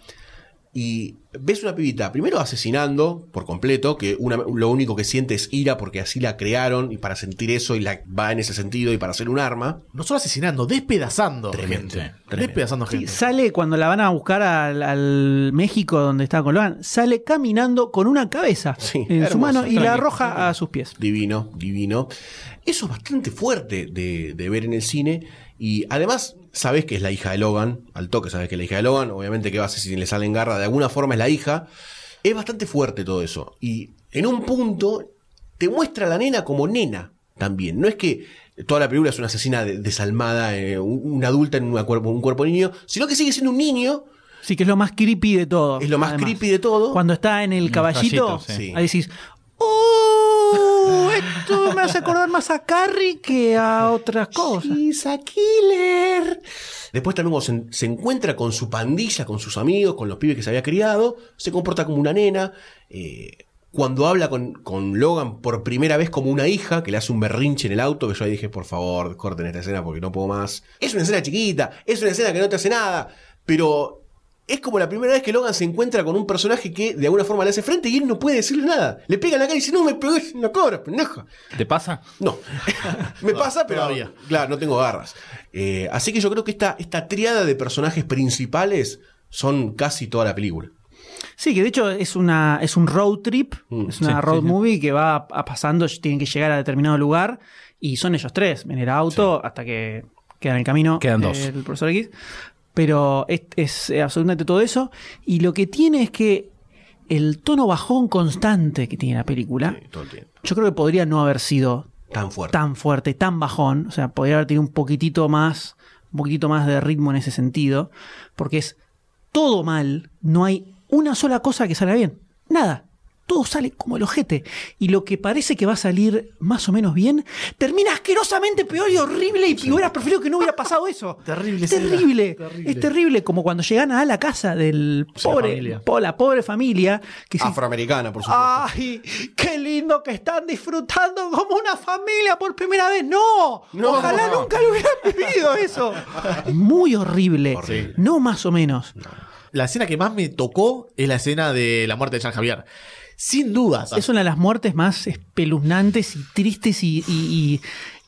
Y ves una pibita, primero asesinando por completo, que una- lo único que siente es ira porque así la crearon y para sentir eso y la, va en ese sentido y para hacer un arma. No solo asesinando, despedazando Tremendo, gente. tremendo. Despedazando Sí, gente. sale cuando la van a buscar al, al México donde está con Logan, sale caminando con una cabeza Sí, en su hermoso, mano y la arroja a sus pies. Divino, divino. Eso es bastante fuerte de, de ver en el cine. Y además, sabes que es la hija de Logan. Al toque sabes que es la hija de Logan. Obviamente, que va a hacer si le sale en garra? De alguna forma es la hija. Es bastante fuerte todo eso. Y en un punto te muestra a la nena como nena también. No es que toda la película es una asesina de- desalmada, eh, un- una adulta en una cuerpo, un cuerpo de niño, sino que sigue siendo un niño. Sí, que es lo más creepy de todo. Es lo más además. creepy de todo. Cuando está en el caballito, caballito, sí. ahí decís, ¡Oh! Esto me hace acordar más a Carrie que a otras cosas. She's a killer. Después también se encuentra con su pandilla, con sus amigos, con los pibes que se había criado, se comporta como una nena. eh, cuando habla con, con Logan por primera vez como una hija, que le hace un berrinche en el auto, que yo ahí dije, por favor, corten esta escena porque no puedo más. Es una escena chiquita, es una escena que no te hace nada, pero es como la primera vez que Logan se encuentra con un personaje que de alguna forma le hace frente y él no puede decirle nada. Le pega en la cara y dice, no me pegues en la cara, pendeja. ¿Te pasa? No, (laughs) me pasa, pero todavía. claro, no tengo garras. Eh, así que yo creo que esta, esta triada de personajes principales son casi toda la película. Sí, que de hecho es una es un road trip, Mm, es una sí, road sí, sí. movie que va a- pasando, tienen que llegar a determinado lugar y son ellos tres en el auto hasta que quedan en el camino Quedan dos. el profesor X. Pero es, es absolutamente todo eso y lo que tiene es que el tono bajón constante que tiene la película, Sí, todo el tiempo. yo creo que podría no haber sido Tan fuerte. tan fuerte, tan bajón. O sea, podría haber tenido un poquitito más, un poquitito más de ritmo en ese sentido. Porque es todo mal. No hay una sola cosa que salga bien. Nada. Todo sale como el ojete. Y lo que parece que va a salir más o menos bien, termina asquerosamente peor y horrible. Y hubieras preferido que no hubiera pasado eso. (laughs) Terrible. Terrible. Terrible. Es terrible. Como cuando llegan a la casa del Sí, pobre, po- la pobre familia. Que Afroamericana, por supuesto. ¡Ay! ¡Qué lindo que están disfrutando como una familia por primera vez! ¡No! No. Ojalá nunca lo hubieran vivido eso. Muy horrible. Horrible. No más o menos. La escena que más me tocó es la escena de la muerte de Jean Javier. Sin dudas. Es una de las muertes más espeluznantes y tristes y, y- y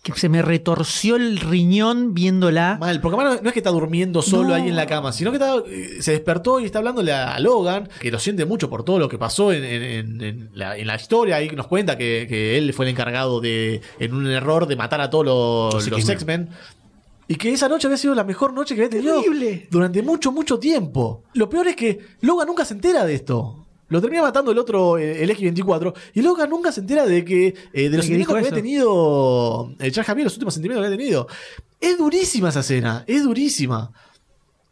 que se me retorció el riñón viéndola. Mal, porque además no, es que está durmiendo solo No. ahí en la cama, sino que está, eh, se despertó y está hablándole a, Logan, que lo siente mucho por todo lo que pasó en, en- en- en la, en la historia. Ahí nos cuenta que, que él fue el encargado de, en un error, de matar a todos los, Los los X-Men. X-Men. Y que esa noche había sido la mejor noche que había tenido Terrible. durante mucho, mucho tiempo. Lo peor es que Logan nunca se entera de esto. Lo termina matando el otro, eh, el X-24. Y Logan nunca se entera de que eh, de los sentimientos que había tenido el Jack Javier, los últimos sentimientos que había tenido. Es durísima esa escena, es durísima.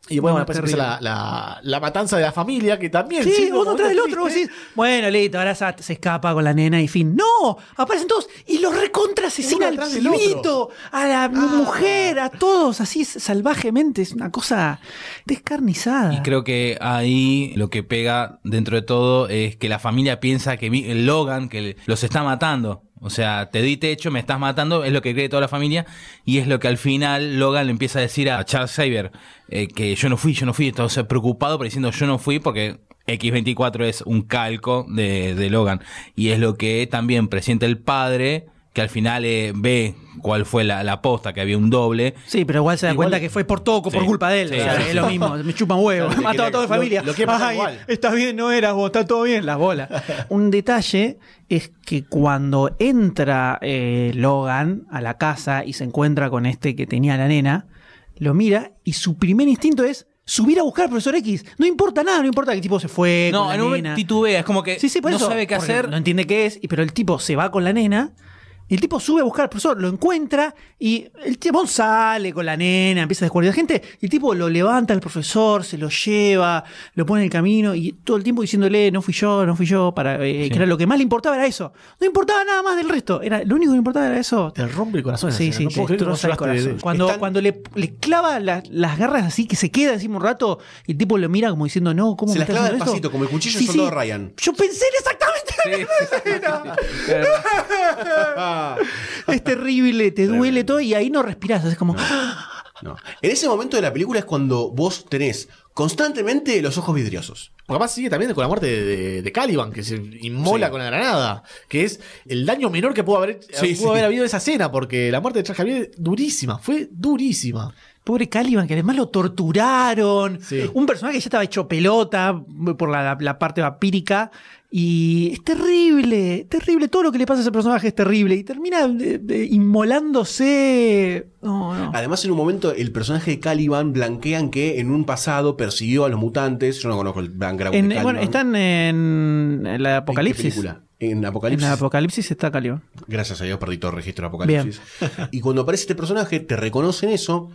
Y bueno, No, después la, la, la matanza de la familia, que también. Sí, uno un tras del momento otro. vos triste, decís, bueno, listo, ahora se escapa con la nena y fin. ¡No! Aparecen todos y los recontra asesina Uno al pibito, a la mujer, a todos, así salvajemente. Es una cosa descarnizada. Y creo que ahí lo que pega dentro de todo es que la familia piensa que el Logan, que los está matando. O sea, te di techo, me estás matando, es lo que cree toda la familia. Y es lo que al final Logan le empieza a decir a Charles Xavier, eh, que yo no fui, yo no fui. Entonces preocupado, pero diciendo yo no fui porque X24 es un calco de, de Logan. Y es lo que también presiente el padre, que al final eh, ve cuál fue la, la posta, que había un doble. Sí, pero igual se da Igual- cuenta que fue por por Sí. culpa de él. Sí, O sea, sí, es lo mismo, me chupan huevo. (laughs) Claro, (laughs) matado a toda lo- familia. lo quiere matar Ay, igual. estás bien, no eras vos, está todo bien, las bolas. Un detalle es que cuando entra eh, Logan a la casa y se encuentra con este que tenía la nena, lo mira y su primer instinto es subir a buscar al profesor X. No importa nada, no importa que el tipo se fue. No, con la en nena. titubea, es como que Sí, sí, por no eso, sabe qué hacer. No entiende qué es, pero el tipo se va con la nena. Y el tipo sube a buscar al profesor, lo encuentra y el tipo sale con la nena, empieza a descubrir gente. Y el tipo lo levanta al profesor, se lo lleva, lo pone en el camino y todo el tiempo diciéndole, no fui yo, no fui yo, para eh, que era lo que más le importaba era eso. No importaba nada más del resto. Era, lo único que le importaba era eso. Te rompe el corazón. Sí, sí, no te destroza el corazón. de- Cuando, Están- cuando le, le clava la- las garras así, que se queda encima un rato, y el tipo lo mira como diciendo, no, ¿cómo Se me las clava despacito, como el cuchillo del soldado Ryan. Yo pensé en exactamente. (laughs) Es terrible, te duele todo y ahí no respirás, es como... No. En ese momento de la película es cuando vos tenés constantemente los ojos vidriosos. Porque además sigue también con la muerte de, de- de Caliban, que se inmola Sí. con la granada. Que es el daño menor que pudo haber, Sí, pudo sí. haber habido esa escena, porque la muerte de Charles Javier durísima, fue durísima. Pobre Caliban, que además lo torturaron. Un personaje que ya estaba hecho pelota por la, la parte vampírica. Y es terrible, terrible. Todo lo que le pasa a ese personaje es terrible. Y termina eh, eh, inmolándose. No, no. Además, en un momento, el personaje de Caliban blanquean que en un pasado persiguió a los mutantes. Yo no conozco el background En- de bueno, están en, en la ¿En qué Apocalipsis. En En Apocalipsis. la Apocalipsis está Caliban. Gracias a Dios perdí todo el registro de Apocalipsis. (laughs) y cuando aparece este personaje, te reconocen eso.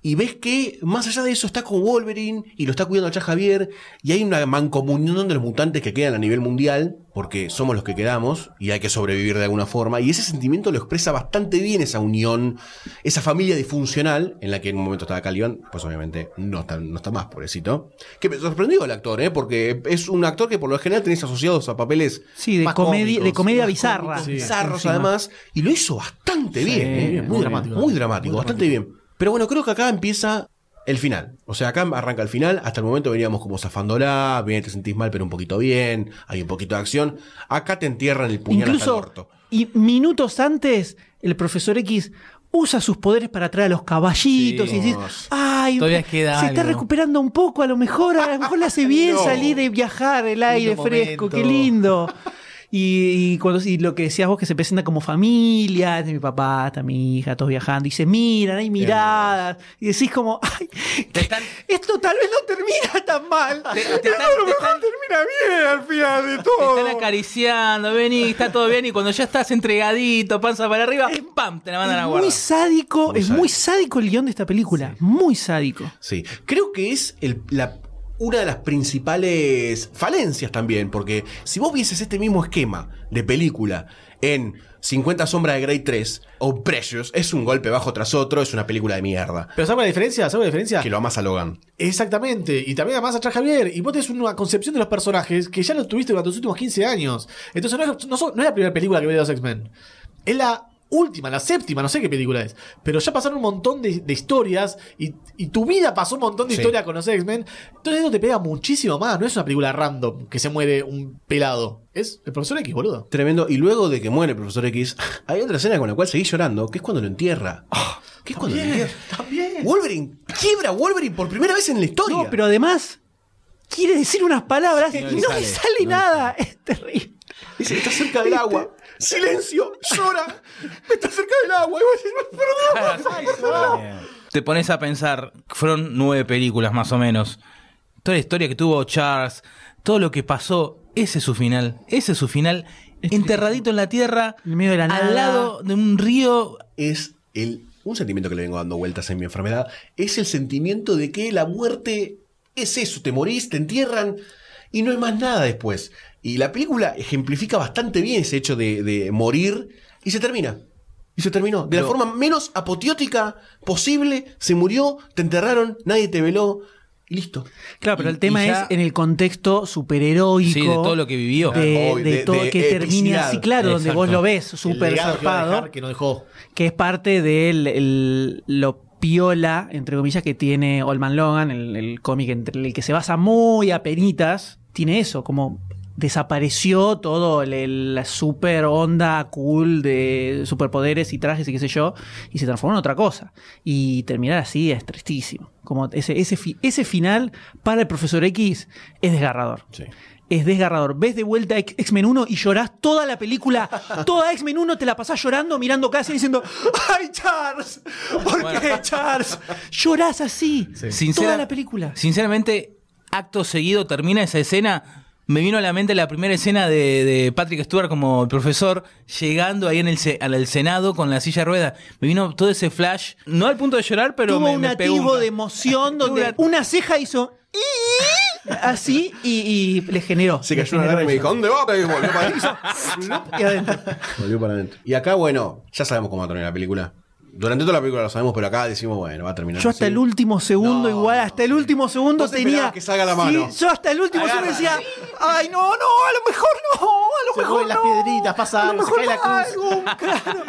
Y ves que más allá de eso está con Wolverine y lo está cuidando a Charles Javier. Y hay una mancomunión de los mutantes que quedan a nivel mundial, porque somos los que quedamos y hay que sobrevivir de alguna forma. Y ese sentimiento lo expresa bastante bien esa unión, esa familia disfuncional en la que en un momento estaba Caliban. Pues obviamente no está, no está más, pobrecito. Que me sorprendió el actor, ¿eh? porque es un actor que por lo general tenés asociados a papeles Sí, de Más comedia, cómicos, de comedia bizarra. cómicos, sí. bizarros Encima. además, y lo hizo bastante bien, ¿eh? muy dramático. Muy dramático, Muy bastante bien. Pero bueno, creo que acá empieza el final. O sea, acá arranca el final. Hasta el momento veníamos como zafándola, bien, te sentís mal, pero un poquito bien, hay un poquito de acción. Acá te entierran el puñal hasta el Incluso, orto. y minutos antes, el profesor X usa sus poderes para traer a los caballitos Sí. y decís, ay, Todavía queda se está algo". recuperando un poco, a lo mejor, a lo mejor le hace bien (laughs) No. salir y viajar, el aire fresco, momento. qué lindo. (laughs) Y, y cuando, y lo que decías vos que se presenta como familia, de mi papá, está mi hija, todos viajando, y se miran, hay miradas, y decís como, (laughs) ay, Te están- (laughs) esto tal vez no termina tan mal. Te- te Esto están- a lo te mejor están- termina bien al final de (laughs) Te todo. están acariciando, vení, está todo bien. Y cuando ya estás entregadito, panza para arriba, ¡pam! Te la mandan a Es guardar. muy sádico, Muy es muy sádico el guion de esta película. Muy sádico. Sí, creo que es el- la- una de las principales falencias también, porque si vos vieses este mismo esquema de película en 50 sombras de Grey 3 o Precious, es un golpe bajo tras otro, es una película de mierda. Pero ¿sabes la diferencia? ¿Sabes la diferencia? Que lo amas a Logan. Exactamente, y también además a Javier, y vos tenés una concepción de los personajes que ya lo tuviste durante los últimos 15 años. Entonces no es, no no es la primera película que ve de los X-Men, es la última, la séptima, no sé qué película es, pero ya pasaron un montón de, de historias y, y tu vida pasó un montón de Sí. historias con los X-Men, entonces eso te pega muchísimo más, no es una película random que se muere un pelado, es el profesor X, boludo. Tremendo. Y luego de que muere el profesor X, hay otra escena con la cual seguí llorando, que es cuando lo entierra. ¿Qué es cuando lo entierra? También. Wolverine, quiebra Wolverine por primera vez en la historia. No, pero además quiere decir unas palabras y no, le le sale, sale, no le nada. Es terrible. Dice, está cerca del agua. Silencio, llora. Está cerca del agua. Y vos decís, perdón. Te pones a pensar, fueron nueve películas más o menos. Toda la historia que tuvo Charles, todo lo que pasó, ese es su final. Ese es su final. Enterradito en la tierra, En medio de la nada. al lado de un río. Es el un sentimiento que le vengo dando vueltas en mi enfermedad, es el sentimiento de que la muerte es eso, te morís, te entierran y no hay más nada después. Y la película ejemplifica bastante bien ese hecho de, de morir y se termina. Y se terminó. De la forma menos apoteótica posible, se murió, te enterraron, nadie te veló y listo. Claro, pero Y- el tema ya- es en el contexto superheroico. Sí, de todo lo que vivió. De, de de- todo de que termine epicidad. así, claro, donde vos lo ves súper que zarpado, que no dejó. que es parte del el- lo piola, entre comillas, que tiene Olman Logan, el, el cómic entre el que se basa muy a penitas, tiene eso, como desapareció todo el- el- la super onda cool de superpoderes y trajes y qué sé yo, y se transformó en otra cosa. Y terminar así es tristísimo. Como ese, ese, fi- ese final para el profesor X es desgarrador. Sí. Es desgarrador. Ves de vuelta X-Men 1 y llorás toda la película. Toda X-Men 1 te la pasás llorando, mirando casi diciendo: ¡Ay, Charles! ¿Por qué, Charles? Llorás así. Toda la película. Sinceramente, acto seguido termina esa escena. Me vino a la mente la primera escena de, de Patrick Stewart como el profesor llegando ahí en el, al el Senado con la silla de ruedas. Me vino todo ese flash, no al punto de llorar, pero Tuvo me, un me pegó un- de emoción (laughs) donde una ceja hizo. Así y, y le generó. Se le cayó una generó lágrima y me eso. dijo, ¿dónde va? Y volvió para adentro. (laughs) Y adentro. Volvió para adentro. Y acá, bueno, ya sabemos cómo va a terminar la película. Durante toda la película lo sabemos, pero acá decimos, bueno, va a terminar Yo hasta así. el último segundo, No, igual, hasta el último segundo Vos tenía. que salga la mano. Sí, yo hasta el último segundo decía, ay, no, no, a lo mejor no, a lo Se mejor mueven las no. piedritas, pasa a lo algo, se cae la cruz. algo, claro,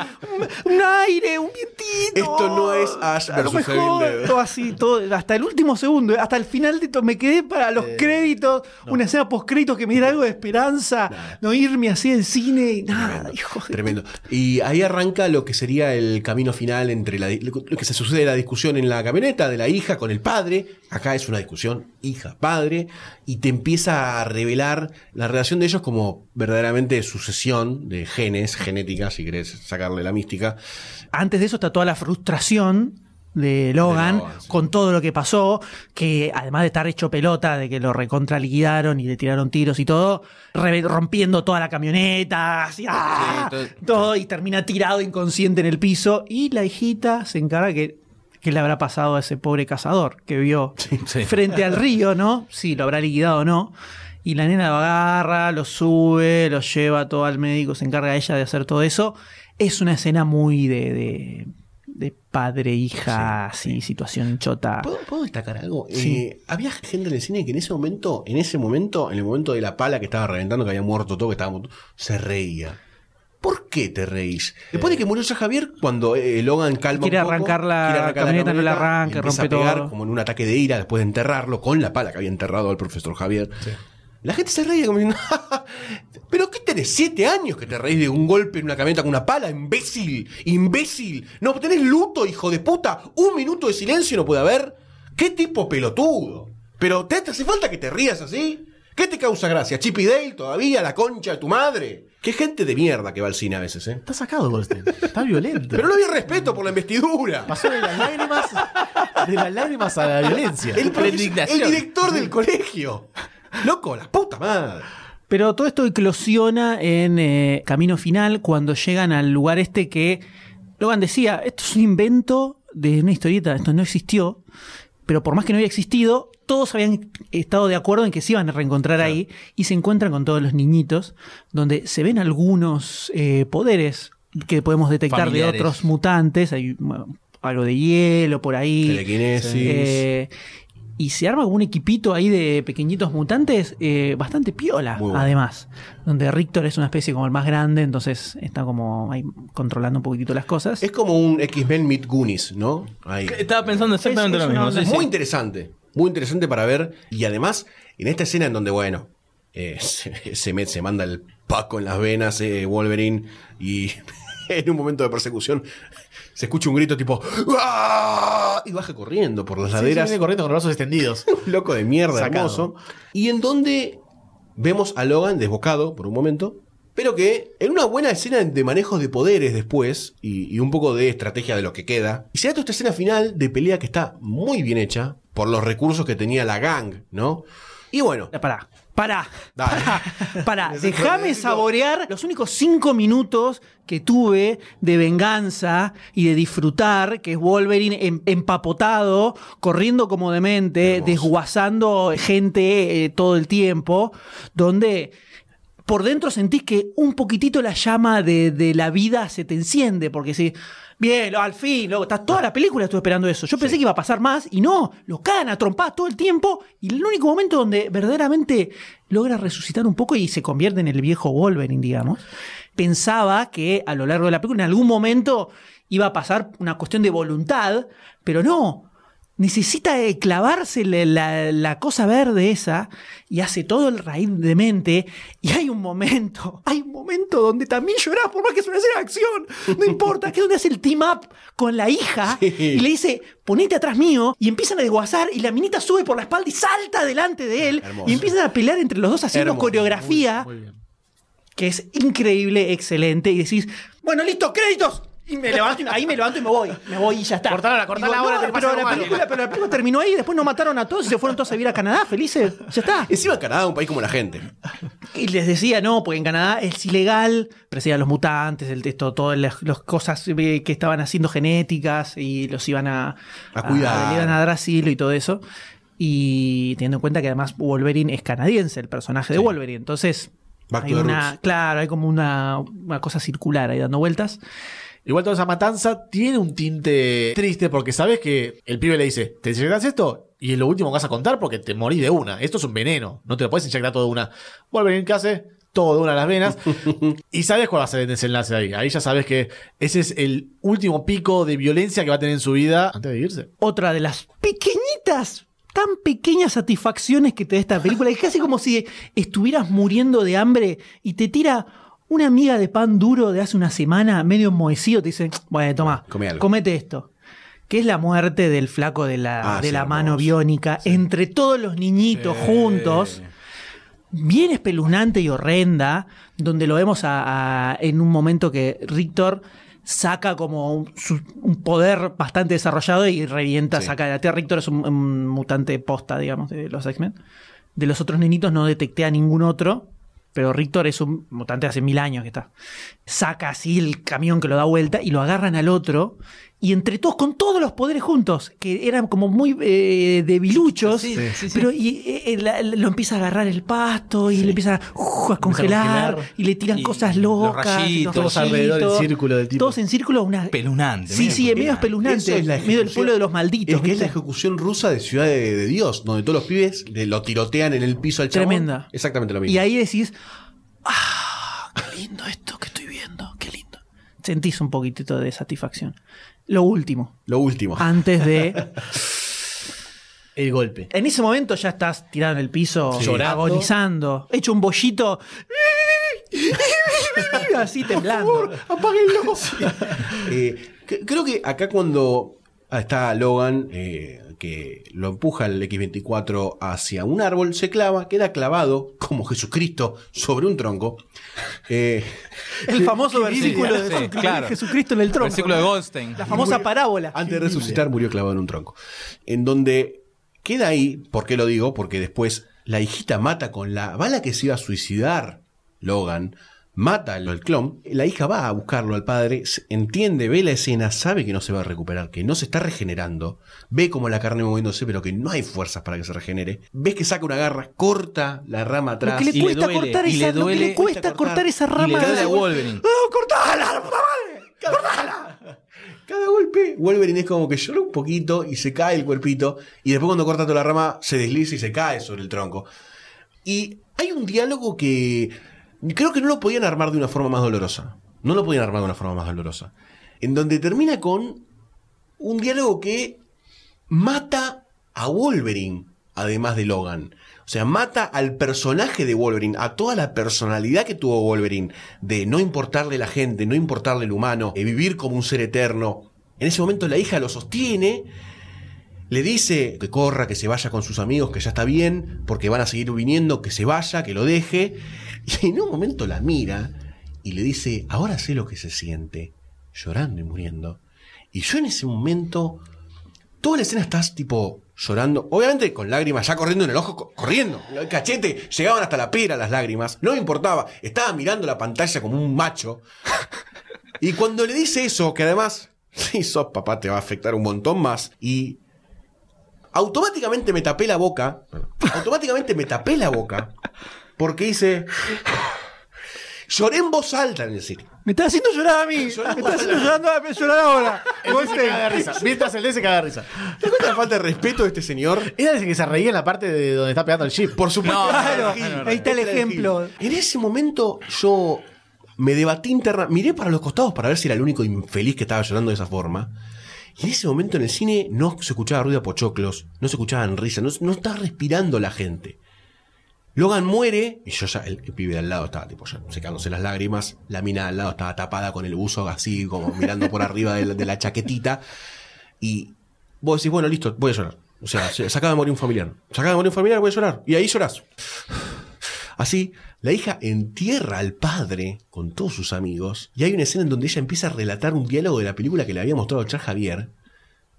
un, un aire, un vientito. Esto no es Ash A lo Evil mejor, Dead. todo así, todo, hasta el último segundo, hasta el final de todo, me quedé para los créditos, una escena post créditos que me diera algo de esperanza, no irme así del cine y nada, hijo de Tremendo. Y ahí arranca lo que sería el camino final entre la, lo que se sucede la discusión en la camioneta de la hija con el padre. Acá es una discusión hija-padre. Y te empieza a revelar la relación de ellos como verdaderamente sucesión de genes, genética, si querés sacarle la mística. antes de eso está toda la frustración de Logan, De Logan, sí. con todo lo que pasó, que además de estar hecho pelota, de que lo recontra liquidaron y le tiraron tiros y todo, rompiendo toda la camioneta, así, ¡ah! todo- todo, y termina tirado inconsciente en el piso, y la hijita se encarga que ¿Qué le habrá pasado a ese pobre cazador que vio (laughs) sí. frente al río, no? Sí, lo habrá liquidado o no. Y la nena lo agarra, lo sube, lo lleva todo al médico, se encarga ella de hacer todo eso. Es una escena muy de, de, de padre-hija, así, situación chota. ¿Puedo, puedo destacar algo? Sí. Eh, había gente en el cine que en ese momento, en ese momento, en el momento de la pala que estaba reventando, que había muerto todo, que estaba se reía. ¿Por qué te reís? Después de que murió ya Javier, cuando eh, Logan calma Quiere un poco, arrancar la quiere arrancar camioneta, no la camioneta, arranca, y empieza rompe a pegar todo. como en un ataque de ira después de enterrarlo con la pala que había enterrado al profesor Javier. La gente se reía como diciendo, (laughs) ¿pero qué tenés? ¿Siete años que te reís de un golpe en una camioneta con una pala? ¡Imbécil! ¡Imbécil! ¿No tenés luto, hijo de puta? ¿Un minuto de silencio no puede haber? ¿Qué tipo pelotudo? ¿Pero te te hace falta que te rías así? ¿Qué te causa gracia? ¿Chippy Dale todavía? ¿La concha de tu madre? Qué gente de mierda que va al cine a veces, ¿eh? Está sacado Goldstein. Está violento. Pero no había respeto por la investidura. Pasó de las lágrimas, de las lágrimas a la violencia. El, La profesor- indignación. el director del colegio. Loco, la puta madre. Pero todo esto eclosiona en eh, Camino Final cuando llegan al lugar este que Logan decía, esto es un invento de una historieta, esto no existió, pero por más que no había existido, todos habían estado de acuerdo en que se iban a reencontrar ahí y se encuentran con todos los niñitos, donde se ven algunos eh, poderes que podemos detectar Familiares. de otros mutantes, hay bueno, algo de hielo por ahí. Telequinesis. Eh, y se arma como un equipito ahí de pequeñitos mutantes eh, bastante piola, bueno. además. Donde Rictor es una especie como el más grande, entonces está como ahí controlando un poquitito las cosas. Es como un X-Men Meet Goonies, ¿no? Ahí. Estaba pensando exactamente Es- es lo mismo. sí, Muy sí. interesante. Muy interesante para ver. Y además, en esta escena en donde, bueno, eh, (laughs) se, se, met- se manda el paco en las venas, eh, Wolverine, y (laughs) en un momento de persecución se escucha un grito tipo "¡Ah!", y baja corriendo por las Sí, sí, laderas. viene corriendo con los brazos extendidos. (laughs) un loco de mierda, Sacado. hermoso. Y en donde vemos a Logan desbocado por un momento, pero que en una buena escena de manejo de poderes después y, y un poco de estrategia de lo que queda, y se da toda esta escena final de pelea que está muy bien hecha por los recursos que tenía la gang, ¿no? Y bueno, Pará, pará, Dale. pará, (laughs) pará. Necesito- Déjame saborear los únicos cinco minutos que tuve de venganza y de disfrutar, que es Wolverine em- empapotado, corriendo como demente, Hermoso. desguazando gente eh, todo el tiempo, donde por dentro sentís que un poquitito la llama de, de la vida se te enciende, porque si, bien, al fin, luego, estás toda la película estuve esperando eso. Yo pensé que iba a pasar más y no, lo cagan a trompadas todo el tiempo y el único momento donde verdaderamente logra resucitar un poco y se convierte en el viejo Wolverine, digamos. Pensaba que a lo largo de la película en algún momento iba a pasar una cuestión de voluntad, pero no, necesita clavarse la, la- la cosa verde esa y hace todo el raíz de mente. Y hay un momento, (laughs) hay un momento donde también llorás, por más que es una escena de acción, no importa, que es donde hace el team up con la hija Sí. y le dice, ponete atrás mío, y empiezan a desguazar y la minita sube por la espalda y salta delante de él Hermoso. y empiezan a pelear entre los dos haciendo Hermoso. coreografía Muy bien. que es increíble, excelente, y decís, bueno, listo, créditos. Y me levanto y ahí me levanto y me voy. Me voy y ya está. Cortala, cortala Digo, ahora, no, te pasa pero, algo la malo. película, pero la película terminó ahí, después nos mataron a todos y se fueron todos a vivir a Canadá, felices. Ya está. encima Canadá, un país como la gente. Y les decía, no, porque en Canadá es ilegal, perseguían a los mutantes, el texto, todas las, las cosas eh, que estaban haciendo genéticas y los iban a, A cuidar. iban a dar asilo y todo eso. Y teniendo en cuenta que además Wolverine es canadiense, el personaje de Wolverine. Entonces, Back hay to the una, roots. claro, hay como una, una cosa circular ahí dando vueltas. Igual toda esa matanza tiene un tinte triste porque sabes que el pibe le dice, ¿te inyectas esto? Y es lo último que vas a contar porque te morís de una. Esto es un veneno. No te lo puedes inyectar todo de una. Wolverine, ¿qué hace? Todo de una a las venas. (laughs) y sabes cuál va a ser el desenlace ahí. Ahí ya sabes que ese es el último pico de violencia que va a tener en su vida antes de irse. Otra de las pequeñitas, tan pequeñas satisfacciones que te da esta película. Es casi como si estuvieras muriendo de hambre y te tira una amiga de pan duro de hace una semana, medio enmohecido, te dice, bueno, toma, comete esto. Que es la muerte del flaco de la, Ah, de sí, la mano hermoso. biónica, entre todos los niñitos juntos. bien espeluznante y horrenda, donde lo vemos a- a- en un momento que Rictor saca como un, su- un poder bastante desarrollado y revienta, Sí. saca de la Tierra. Rictor es un, un mutante posta, digamos, de los X-Men. De los otros nenitos no detecté a ningún otro, pero Rictor es un mutante hace mil años que está. Saca así el camión que lo da vuelta y lo agarran al otro. Y entre todos, con todos los poderes juntos, que eran como muy eh, debiluchos, Sí, sí, sí. pero y, eh, la- lo empieza a agarrar el pasto y le empieza uh, a congelar congelar. y le tiran Y cosas los locas. y rayitos. Todos alrededor del círculo del tipo. Todos en círculo, una. Pelunante. Sí, sí, medio espeluznante. es la medio del pueblo de los malditos. Es que es la ejecución rusa de Ciudad de, de Dios, donde todos los pibes le- lo tirotean en el piso al chabón. Tremenda. Exactamente lo mismo. Y ahí decís, ah, qué lindo esto que estoy viendo, qué lindo. Sentís un poquitito de satisfacción. Lo último, Lo último. (laughs) antes de... El golpe. En ese momento ya estás tirado en el piso, Sí. Llorando. agonizando, hecho un bollito, (laughs) así temblando. apáguenlo. (laughs) Eh, c- creo que acá cuando ah, está Logan, eh, que lo empuja el X-24 hacia un árbol, se clava, queda clavado como Jesucristo sobre un tronco. Eh, El famoso Sí, versículo de sí, Jesucristo, claro. Jesucristo en el tronco. Versículo de. Goldstein. La famosa parábola. antes de resucitar murió clavado en un tronco. En donde queda ahí, ¿por qué lo digo? Porque después la hijita mata con la bala que se iba a suicidar Logan, mata al, clon, la hija va a buscarlo al padre, entiende, ve la escena, sabe que no se va a recuperar, que no se está regenerando, ve como la carne moviéndose, pero que no hay fuerzas para que se regenere, ves que saca una garra, corta la rama Lo atrás que le y le cuesta duele, cortar y esa, le lo que le cuesta cortar cortar, esa Y le rama. duele a de- Wolverine. ¡Ah, cortala, la puta madre! ¡Cortala! Cada golpe, Wolverine es como que llora un poquito y se cae el cuerpito. Y después, cuando corta toda la rama, se desliza y se cae sobre el tronco. Y hay un diálogo que creo que no lo podían armar de una forma más dolorosa. No lo podían armar de una forma más dolorosa. En donde termina con un diálogo que mata a Wolverine, además de Logan. O sea, mata al personaje de Wolverine, a toda la personalidad que tuvo Wolverine, de no importarle la gente, no importarle el humano, de vivir como un ser eterno. En ese momento la hija lo sostiene, le dice que corra, que se vaya con sus amigos, que ya está bien, porque van a seguir viniendo, que se vaya, que lo deje. Y en un momento la mira y le dice, ahora sé lo que se siente, llorando y muriendo. Y yo en ese momento, toda la escena estás tipo llorando, obviamente con lágrimas ya corriendo en el ojo, co- corriendo, el cachete, llegaban hasta la pera las lágrimas, no me importaba, estaba mirando la pantalla como un macho. Y cuando le dice eso, que además, (laughs) si sos papá te va a afectar un montón más, y automáticamente me tapé la boca, automáticamente me tapé la boca, porque hice... Lloré en voz alta en el cine. Me está haciendo llorar a mí. Me está haciendo llorando, me llorar ahora. El se caga de risa. Mientras el D se caga de risa. ¿Te das cuenta la falta de respeto de este señor? Era ese que se reía en la parte de donde está pegando el chip. Por supuesto. No, Claro, Gil. ahí está el ejemplo. En ese momento yo me debatí interna, miré para los costados para ver si era el único infeliz que estaba llorando de esa forma. Y en ese momento en el cine no se escuchaba ruido de pochoclos, no se escuchaban risas, no, no estaba respirando la gente. Logan muere y yo ya, el, el pibe de al lado estaba tipo ya secándose las lágrimas, la mina de al lado estaba tapada con el buzo así como mirando por arriba de la, chaquetita y vos decís, bueno, listo, voy a llorar. O sea, se, de morir un familiar. Se de morir un familiar, voy a llorar. Y ahí llorás. Así, la hija entierra al padre con todos sus amigos y hay una escena en donde ella empieza a relatar un diálogo de la película que le había mostrado Charles Javier,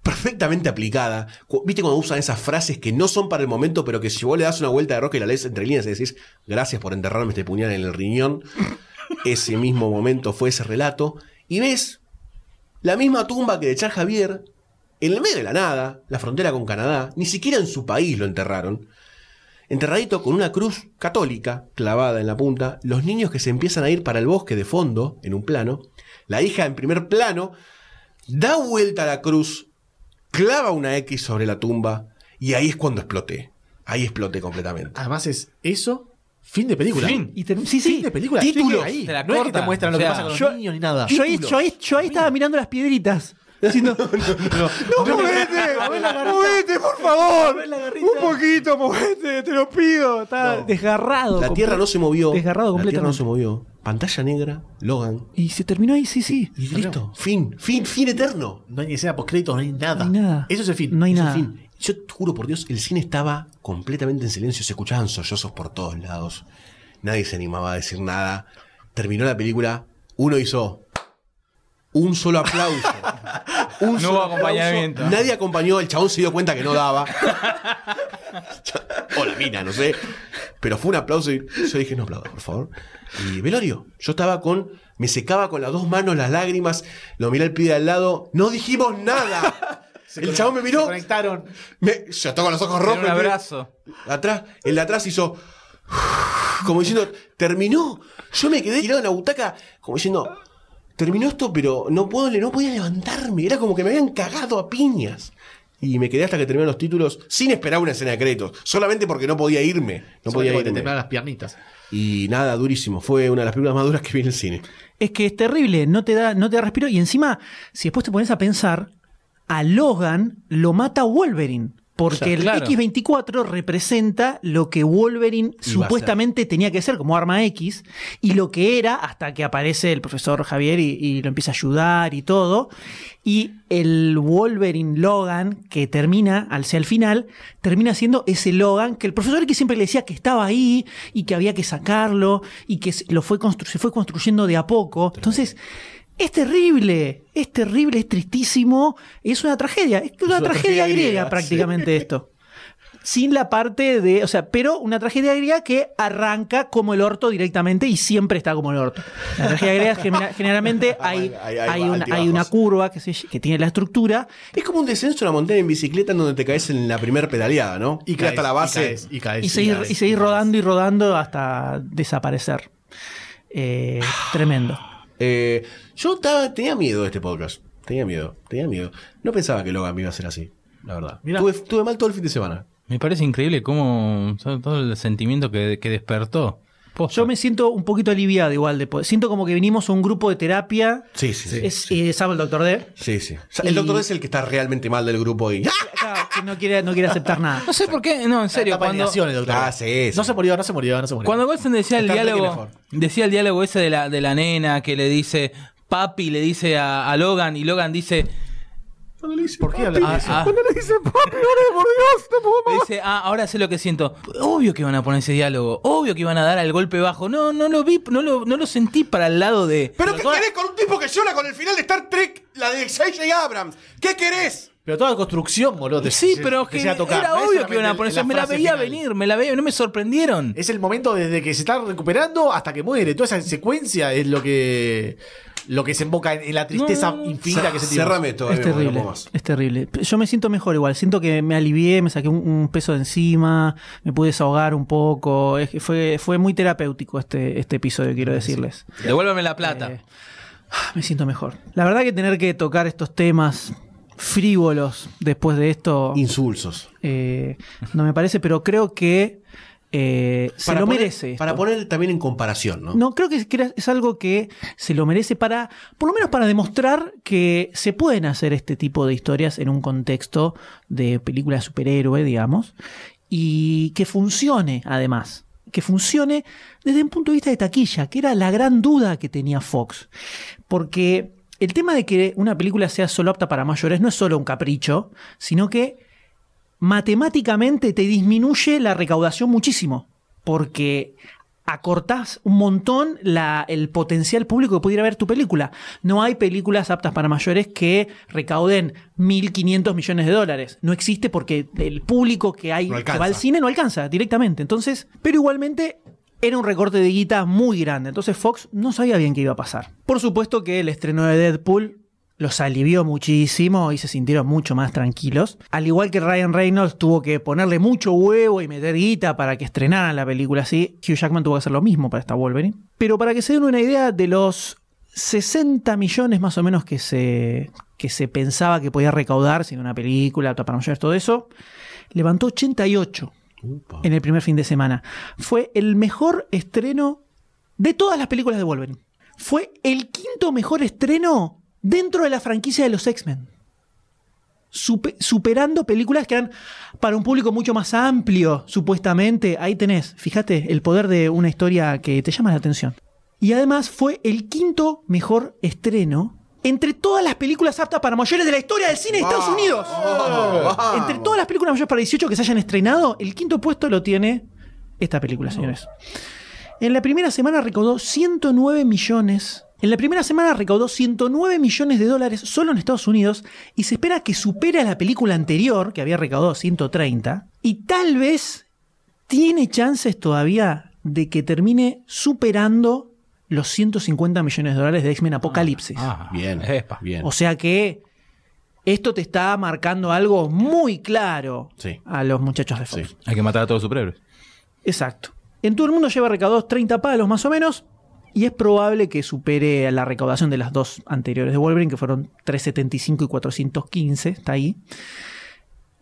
perfectamente aplicada. ¿Viste cuando usan esas frases que no son para el momento, pero que si vos le das una vuelta de roca y la lees entre líneas y decís, gracias por enterrarme este puñal en el riñón? (laughs) Ese mismo momento fue ese relato. Y ves la misma tumba que de Charles Javier, en el medio de la nada, la frontera con Canadá, ni siquiera en su país lo enterraron enterradito con una cruz católica clavada en la punta, los niños que se empiezan a ir para el bosque de fondo, en un plano, la hija en primer plano, da vuelta a la cruz, clava una X sobre la tumba, y ahí es cuando exploté. Ahí exploté completamente. Además es eso, fin de película. Fin. Y sí, sí. Fin de película. Título. Ahí. Te la no es que te muestran lo O que pasa con los yo- niños ni nada. Yo ahí, yo ahí- yo ahí estaba mirando las piedritas. Diciendo, no, movete, movete, por favor. Un poquito, movete, te lo pido. Estaba desgarrado. La tierra no se movió. Desgarrado La tierra no completamente. se movió. Pantalla negra, Logan. Y se terminó ahí, sí, sí. Y listo. Fin, fin, fin eterno. No hay ni escena post-créditos, no hay nada. No hay nada. Eso es el fin. No hay Eso, nada. Yo te juro por Dios, el cine estaba completamente en silencio, se escuchaban sollozos por todos lados. Nadie se animaba a decir nada. Terminó la película, uno hizo un solo aplauso. (laughs) Un No solo hubo aplauso. acompañamiento. Nadie acompañó, el chabón se dio cuenta que no daba. (laughs) o la mina, no sé. Pero fue un aplauso y yo dije, no aplauda, por favor. Y velorio, yo estaba con, me secaba con las dos manos las lágrimas, lo miré al pibe de al lado, no dijimos nada. el chabón me Se miró, conectaron. me, yo con los ojos rojos. un abrazo. Atrás, el de atrás hizo. Como diciendo, terminó. Yo me quedé tirado en la butaca, como diciendo, terminó esto, pero no puedo, no podía levantarme. Era como que me habían cagado a piñas. Y me quedé hasta que terminaron los títulos sin esperar una escena de créditos. Solamente porque no podía irme. No podía Te irme. temblaban las piernitas. Y nada, durísimo. Fue una de las películas más duras que vi en el cine. Es que es terrible, no te da, no te da respiro. Y encima, si después te pones a pensar, a Logan lo mata Wolverine. Porque O sea, el claro. X24 representa lo que Wolverine supuestamente tenía que ser como arma X y lo que era hasta que aparece el profesor Javier y, y lo empieza a ayudar y todo. Y el Wolverine Logan que termina, al ser el final, termina siendo ese Logan que el profesor X siempre le decía que estaba ahí y que había que sacarlo y que lo fue se fue construyendo de a poco. Entonces, es terrible, es terrible, es tristísimo, es una tragedia, es una, una tragedia, tragedia griega, griega, prácticamente esto. (laughs) Sin la parte de, o sea, pero una tragedia griega que arranca como el orto directamente y siempre está como el orto. La tragedia griega genera- generalmente (laughs) hay, Hay- hay- hay hay una, altibajos. hay una curva que, se, que tiene la estructura. Es como un descenso a la montaña en bicicleta en donde te caes en la primer pedaleada, ¿no? Y Que caes, hasta la base. Y caes, y caes. rodando y rodando hasta desaparecer. Eh, (sighs) tremendo. Eh, yo estaba- tenía miedo de este podcast. Tenía miedo, tenía miedo. No pensaba que Logan me iba a ser así, la verdad. Mirá. Tuve, tuve mal todo el fin de semana. Me parece increíble cómo todo todo el sentimiento que, que despertó. Posta. Yo me siento un poquito aliviado igual de poder. Siento como que vinimos a un grupo de terapia. Sí, sí, sí. Es, eh, salvo el doctor D. Sí, sí. O sea, el Y- doctor es el que está realmente mal del grupo y. ¡Ah! Claro, que no quiere, no quiere aceptar nada. No sé por qué, no, en serio, cuando, el doctor. Ah, sí, sí. No se murió, no se murió, no se murió. cuando Goldstein decía el diálogo, decía el diálogo ese de la, de la nena que le dice papi, le dice a, a Logan y Logan dice, ¿Por qué hablas ah, ah, le dice, papi, por Dios, no puedo dice, ah, ahora sé lo que siento. Obvio que iban a poner ese diálogo, obvio que iban a dar al golpe bajo. No, no lo vi, no lo, no lo sentí para el lado de. ¿Pero qué querés con un tipo que llora con el final de Star Trek, la de J.J. Abrams? ¿Qué querés? Pero toda la construcción, boludo. te- Sí, pero que tocar. era obvio que iban a poner la. Me la veía final. venir, me la veía, no me sorprendieron. Es el momento desde que se está recuperando hasta que muere. Toda esa secuencia es lo que lo que se emboca en, la tristeza No. infinita que sentimos. Cerrame esto, Es terrible, es terrible. Yo me siento mejor igual, siento que me alivié, me saqué un, un peso de encima, me pude desahogar un poco, es que fue, fue muy terapéutico este, este episodio, quiero decirles. Devuélveme la plata. Eh, me siento mejor. La verdad que tener que tocar estos temas frívolos después de esto Insulsos. eh, no me parece, pero creo que eh, se lo poner- merece. esto. Para poner también en comparación, ¿no? No, creo que es algo que se lo merece para, por lo menos para demostrar que se pueden hacer este tipo de historias en un contexto de película de superhéroe, digamos, y que funcione además. Que funcione desde un punto de vista de taquilla, que era la gran duda que tenía Fox. Porque el tema de que una película sea solo apta para mayores no es solo un capricho, sino que matemáticamente te disminuye la recaudación muchísimo. Porque acortás un montón la- el potencial público que pudiera ver tu película. No hay películas aptas para mayores que recauden 1.500 millones de dólares. No existe porque el público que hay No que va al cine no alcanza directamente. Entonces, pero igualmente era un recorte de guita muy grande. Entonces Fox no sabía bien qué iba a pasar. Por supuesto que el estreno de Deadpool los alivió muchísimo y se sintieron mucho más tranquilos. Al igual que Ryan Reynolds tuvo que ponerle mucho huevo y meter guita para que estrenaran la película así, Hugh Jackman tuvo que hacer lo mismo para esta Wolverine. Pero para que se den una idea de los 60 millones más o menos que se, que se pensaba que podía recaudar sin una película, para todo eso, levantó 88 En el primer fin de semana. Fue el mejor estreno de todas las películas de Wolverine. Fue el quinto mejor estreno dentro de la franquicia de los X-Men. Supe- superando películas que eran para un público mucho más amplio, supuestamente. Ahí tenés, fíjate, el poder de una historia que te llama la atención. Y además fue el quinto mejor estreno entre todas las películas aptas para mayores de la historia del cine de Estados Unidos. Entre todas las películas mayores para 18 que se hayan estrenado, el quinto puesto lo tiene esta película, señores. En la primera semana recaudó 109 millones. En la primera semana recaudó 109 millones de dólares solo en Estados Unidos y se espera que supere a la película anterior, que había recaudado 130, y tal vez tiene chances todavía de que termine superando los 150 millones de dólares de X-Men Apocalipsis. Ah, Bien, epa. bien. O sea que esto te está marcando algo muy claro Sí. a los muchachos de Fox. Sí. Hay que matar a todos los superhéroes. Exacto. En todo el mundo lleva recaudados 30 palos más o menos. Y es probable que supere la recaudación de las dos anteriores de Wolverine, que fueron 375 y 415. Está ahí.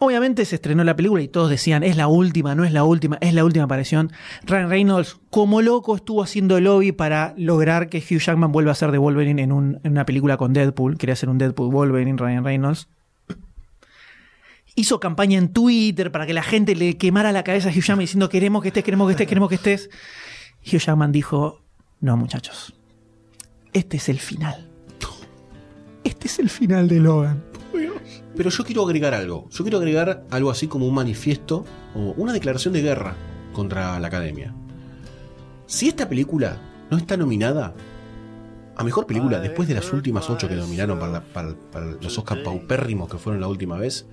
Obviamente se estrenó la película y todos decían, es la última, no es la última, es la última aparición. Ryan Reynolds, como loco, estuvo haciendo lobby para lograr que Hugh Jackman vuelva a ser de Wolverine en, un- en una película con Deadpool. Quería hacer un Deadpool Wolverine, Ryan Reynolds. Hizo campaña en Twitter para que la gente le quemara la cabeza a Hugh Jackman diciendo queremos que estés, queremos que estés, queremos que estés. Hugh Jackman dijo, no muchachos, este es el final. Este es el final de Logan. Pero yo quiero agregar algo. Yo quiero agregar algo así como un manifiesto o una declaración de guerra contra la academia. Si esta película no está nominada a mejor película después de las últimas ocho que nominaron para, la- para- para los Oscar paupérrimos que fueron la última vez,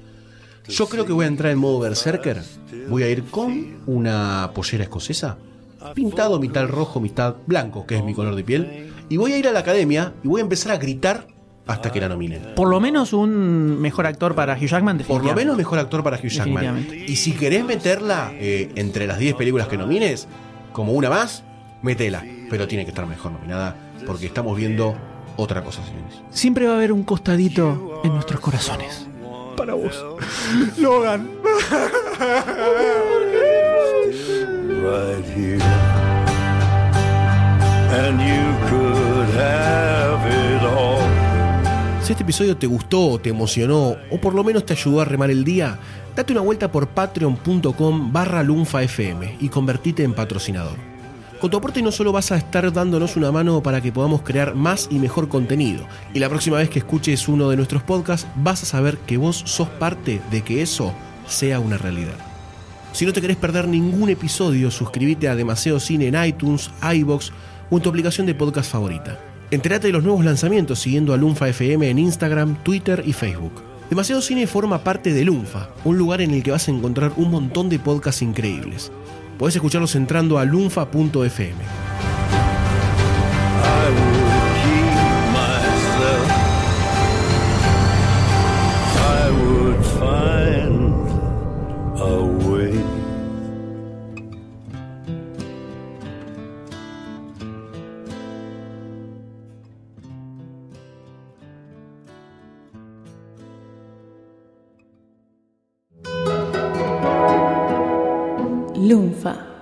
yo creo que voy a entrar en modo berserker. Voy a ir con una pollera escocesa, pintado mitad rojo, mitad blanco, que es mi color de piel, y voy a ir a la academia y voy a empezar a gritar hasta que la nominen. Por lo menos un mejor actor para Hugh Jackman. Por lo menos mejor actor para Hugh Jackman. Y si querés meterla eh, entre las 10 películas que nomines, como una más, métela. Pero tiene que estar mejor nominada, porque estamos viendo otra cosa, señores. Siempre va a haber un costadito en nuestros corazones. Para vos. Logan. right here. And you could have it all. Si este episodio te gustó te emocionó, o por lo menos te ayudó a remar el día, date una vuelta por patreon.com barra lunfafm y convertite en patrocinador. Con tu aporte no solo vas a estar dándonos una mano para que podamos crear más y mejor contenido, y la próxima vez que escuches uno de nuestros podcasts vas a saber que vos sos parte de que eso sea una realidad. Si no te querés perder ningún episodio, suscríbete a Demasiado Cine en iTunes, iBox o en tu aplicación de podcast favorita. Entérate de los nuevos lanzamientos siguiendo a Lunfa FM en Instagram, Twitter y Facebook. Demasiado Cine forma parte de Lunfa, un lugar en el que vas a encontrar un montón de podcasts increíbles. Podés escucharlos entrando a lunfa.fm. Lunfa.